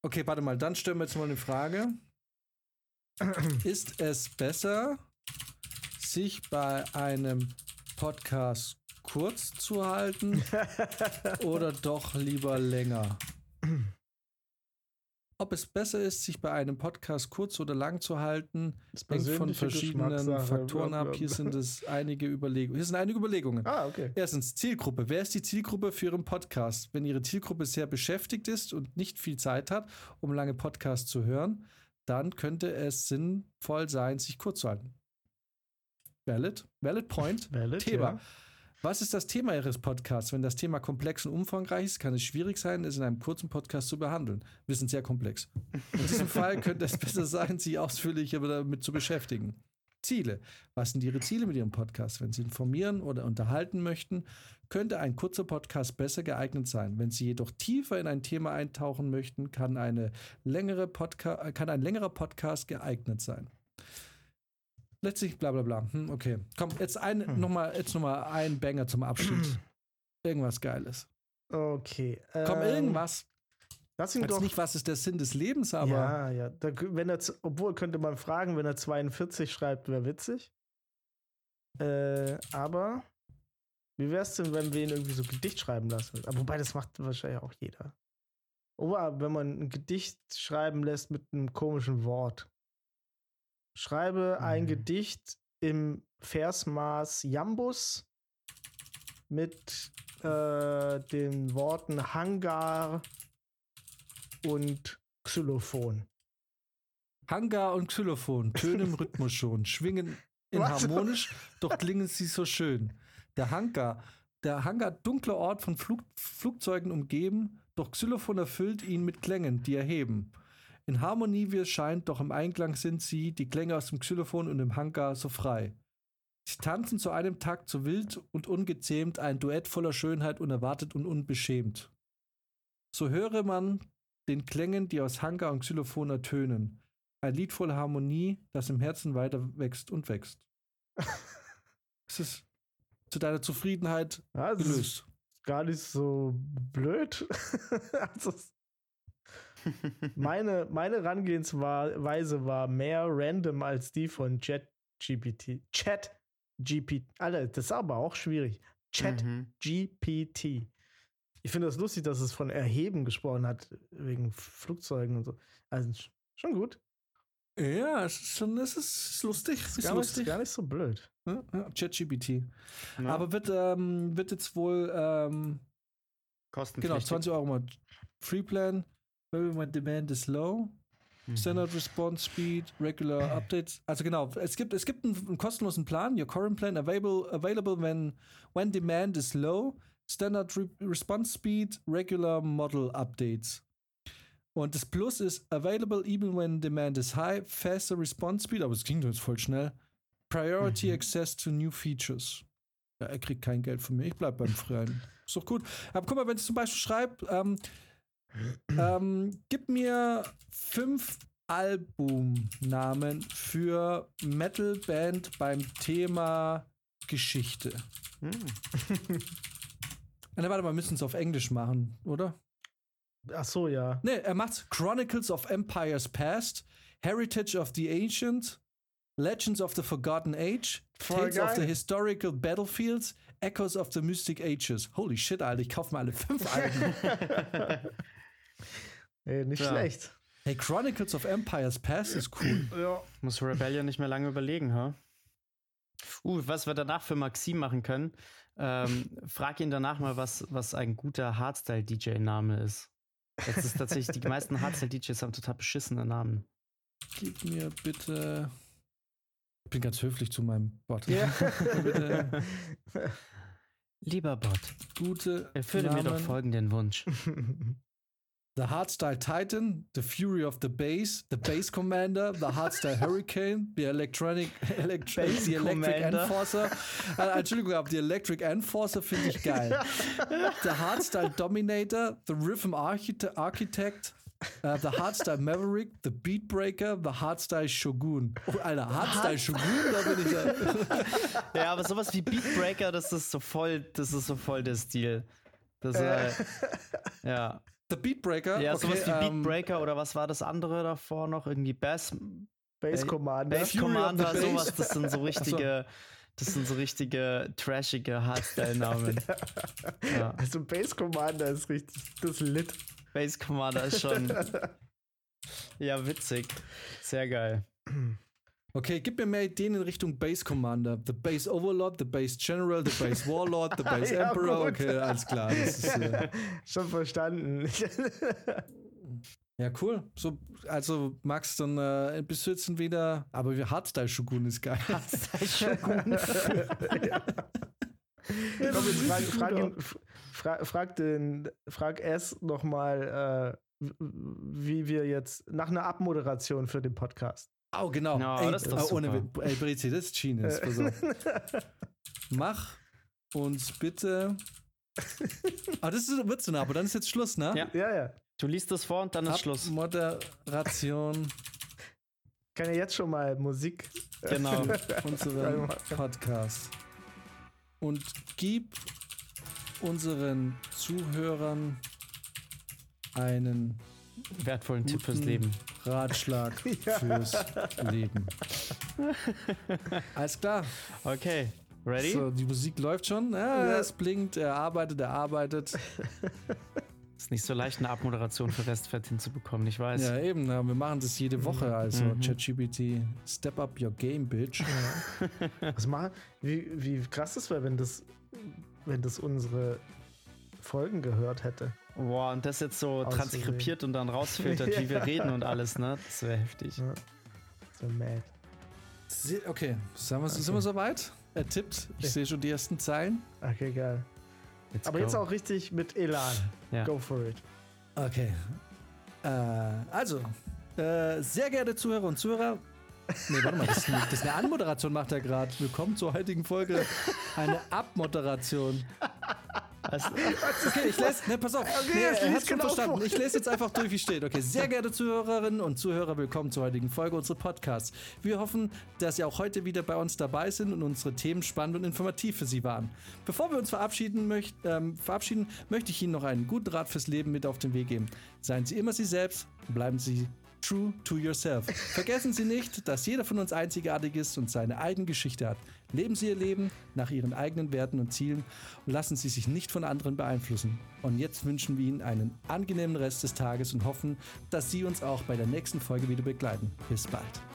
Okay, warte mal, dann stellen wir jetzt mal eine Frage. Ist es besser, sich bei einem Podcast kurz zu halten oder doch lieber länger? Ob es besser ist, sich bei einem Podcast kurz oder lang zu halten, Das hängt von verschiedenen Faktoren ab. Hier sind es einige Überlegungen. Hier sind einige Überlegungen. Ah, okay. Erstens, Zielgruppe. Wer ist die Zielgruppe für Ihren Podcast? Wenn Ihre Zielgruppe sehr beschäftigt ist und nicht viel Zeit hat, um lange Podcasts zu hören, dann könnte es sinnvoll sein, sich kurz zu halten. Valid. Valid point. Valid, Thema. ja. Was ist das Thema Ihres Podcasts? Wenn das Thema komplex und umfangreich ist, kann es schwierig sein, es in einem kurzen Podcast zu behandeln. Wir sind sehr komplex. In diesem Fall könnte es besser sein, sich ausführlicher damit zu beschäftigen. Ziele. Was sind Ihre Ziele mit Ihrem Podcast? Wenn Sie informieren oder unterhalten möchten, könnte ein kurzer Podcast besser geeignet sein. Wenn Sie jedoch tiefer in ein Thema eintauchen möchten, kann, eine längere Podca äh, kann ein längerer Podcast geeignet sein. Letztlich bla bla bla. Hm, okay. Komm, jetzt, ein, Hm. noch mal, jetzt noch mal ein Banger zum Abschied. Irgendwas Geiles. Okay. Komm, ähm, irgendwas. Lass ihn Jetzt doch. nicht, was ist der Sinn des Lebens, aber ja, ja. Da, wenn er, obwohl könnte man fragen, wenn er 42 schreibt, wäre witzig. Äh, aber wie wär's denn, wenn wir ihn irgendwie so Gedicht schreiben lassen? Aber wobei, das macht wahrscheinlich auch jeder. Oder wenn man ein Gedicht schreiben lässt mit einem komischen Wort. Schreibe ein Mhm. Gedicht im Versmaß Jambus mit äh, den Worten Hangar und Xylophon. Hangar und Xylophon tönen im Rhythmus schon, schwingen Was? inharmonisch, doch klingen sie so schön. Der Hangar, der Hangar dunkler Ort von Flug, Flugzeugen umgeben, doch Xylophon erfüllt ihn mit Klängen, die erheben. In Harmonie wie es scheint, doch im Einklang sind sie, die Klänge aus dem Xylophon und dem Hangar so frei. Sie tanzen zu einem Takt so wild und ungezähmt, ein Duett voller Schönheit unerwartet und unbeschämt. So höre man den Klängen, die aus Hangar und Xylophon ertönen. Ein Lied voller Harmonie, das im Herzen weiter wächst und wächst. es ist zu deiner Zufriedenheit Ja, ist gelöst. gar nicht so blöd. also, meine, meine Herangehensweise war mehr random als die von ChatGPT. Chat GPT. Alter, das ist aber auch schwierig. Chat Mhm. GPT. Ich finde das lustig, dass es von Erheben gesprochen hat, wegen Flugzeugen und so. Also sch- schon gut. Ja, es ist schon, es ist lustig. Ist Gar nicht, lustig. gar nicht so blöd. Ja, ja, ChatGPT. Ja. Aber wird, ähm, wird jetzt wohl, ähm, Kostenpflichtig. genau, 20 Euro mal Free Plan. Maybe my demand is low. Mhm. Standard Response Speed, Regular Updates. Also genau, es gibt, es gibt einen, einen kostenlosen Plan, Your Current Plan, available, available when, when demand is low, Standard Re Response Speed, Regular Model Updates. Und das Plus ist available even when demand is high, faster response speed, aber es ging doch jetzt voll schnell. Priority Mhm. access to new features. Ja, er kriegt kein Geld von mir, ich bleib beim Freien. Ist doch gut. Aber guck mal, wenn es zum Beispiel schreibt, ähm, ähm, gib mir fünf Albumnamen für Metalband beim Thema Geschichte. Mhm. Na, warte mal, wir müssen es auf Englisch machen, oder? Ach so, ja. Ne, er macht Chronicles of Empires Past, Heritage of the Ancient, Legends of the Forgotten Age, Voll Tales of geil. the Historical Battlefields, Echoes of the Mystic Ages. Holy shit, Alter, ich kauf mal alle fünf Alben. Ey, nicht Ja. schlecht. hey, Chronicles of Empires Past ist cool. Ja. Muss Rebellion nicht mehr lange überlegen, ha? Uh, was wir danach für Maxim machen können, ähm, frag ihn danach mal, was, was ein guter Hardstyle-DJ-Name ist. Das ist tatsächlich, die meisten Hardstyle-DJs haben total beschissene Namen. Gib mir bitte. Ich bin ganz höflich zu meinem Bot. Ja. bitte Lieber Bot, gute erfülle mir doch Namen. folgenden Wunsch. The Hardstyle Titan, The Fury of the Bass, The Bass Commander, The Hardstyle Hurricane, The Electronic, Elect Bass The Electric Commander. Enforcer. Äh, Entschuldigung, aber The Electric Enforcer finde ich geil. The Hardstyle Dominator, The Rhythm Archite Architect, äh, The Hardstyle Maverick, The Beatbreaker, The Hardstyle Shogun. Oh, Alter, Hardstyle Shogun, da bin ich da. Ja, aber sowas wie Beatbreaker, das ist so voll, das ist so voll der Stil. Das, äh, ja. The Beatbreaker. Ja, okay, sowas wie ähm, Beatbreaker oder was war das andere davor noch? Irgendwie Bass, Base Commander. Bass Commander, Bass. sowas, das sind so richtige, das sind so richtige trashige Hardstyle-Namen. Ja. Also Base Commander ist richtig, das ist lit. Bass Commander ist schon, Ja, witzig. Sehr geil. Okay, gib mir mehr Ideen in Richtung Base Commander. The Base Overlord, The Base General, The Base Warlord, The Base Ja, Emperor. gut. Okay, alles klar. Das ist, äh, Schon verstanden. ja, cool. So, also, Max, dann äh, bist du jetzt wieder. Aber Hardstyle Shogun ist geil. Komm, jetzt frag, frag, ihn, fra, frag, den, frag S nochmal, äh, wie wir jetzt nach einer Abmoderation für den Podcast. Oh, genau. Ja, ey, das ist doch äh, ohne, super. Ey, Brizi, das ist Genius. Pass auf. Mach uns bitte. Ah, das ist, wird so nah, aber dann ist jetzt Schluss, ne? Ja. Ja, ja. Du liest es vor und dann ist Schluss. Moderation Kann ja jetzt schon mal Musik. Genau. unserem Podcast. Und gib unseren Zuhörern einen Wertvollen Tipp fürs Leben. Ratschlag fürs Leben. Alles klar. Okay. Ready? So, die Musik läuft schon. Ja, Ja. Es blinkt, er arbeitet, er arbeitet. Ist nicht so leicht, eine Abmoderation für Restfett hinzubekommen, ich weiß. Ja, eben. ja, Wir machen das jede Woche. Also, Mhm. ChatGPT, step up your game, bitch. Was machen? Wie, wie krass das wäre, wenn das, wenn das unsere Folgen gehört hätte. Boah, und das jetzt so Auszusehen. transkribiert und dann rausfiltert, wie wir Ja. reden und alles, ne? Das wäre heftig. Ja. So mad. Se- Okay, sind wir, sind Okay. wir soweit? Er tippt. Ich Ja. sehe schon die ersten Zeilen. Okay, geil. Let's Aber go. jetzt auch richtig mit Elan. Ja. Go for it. Okay. Äh, also, äh, sehr geehrte Zuhörer und Zuhörer. Nee, warte mal, das ist eine, das ist eine Anmoderation, macht er gerade. Willkommen zur heutigen Folge. Eine Abmoderation. Also, Okay, ich lese, ne, pass auf. Okay, nee, er hat schon verstanden. vor. Ich lese jetzt einfach durch, wie steht. Okay, sehr geehrte Zuhörerinnen und Zuhörer, willkommen zur heutigen Folge unseres Podcasts. Wir hoffen, dass Sie auch heute wieder bei uns dabei sind und unsere Themen spannend und informativ für Sie waren. Bevor wir uns verabschieden, möcht, ähm, verabschieden möchte ich Ihnen noch einen guten Rat fürs Leben mit auf den Weg geben. Seien Sie immer Sie selbst, bleiben Sie True to yourself. Vergessen Sie nicht, dass jeder von uns einzigartig ist und seine eigene Geschichte hat. Leben Sie Ihr Leben nach Ihren eigenen Werten und Zielen und lassen Sie sich nicht von anderen beeinflussen. Und jetzt wünschen wir Ihnen einen angenehmen Rest des Tages und hoffen, dass Sie uns auch bei der nächsten Folge wieder begleiten. Bis bald.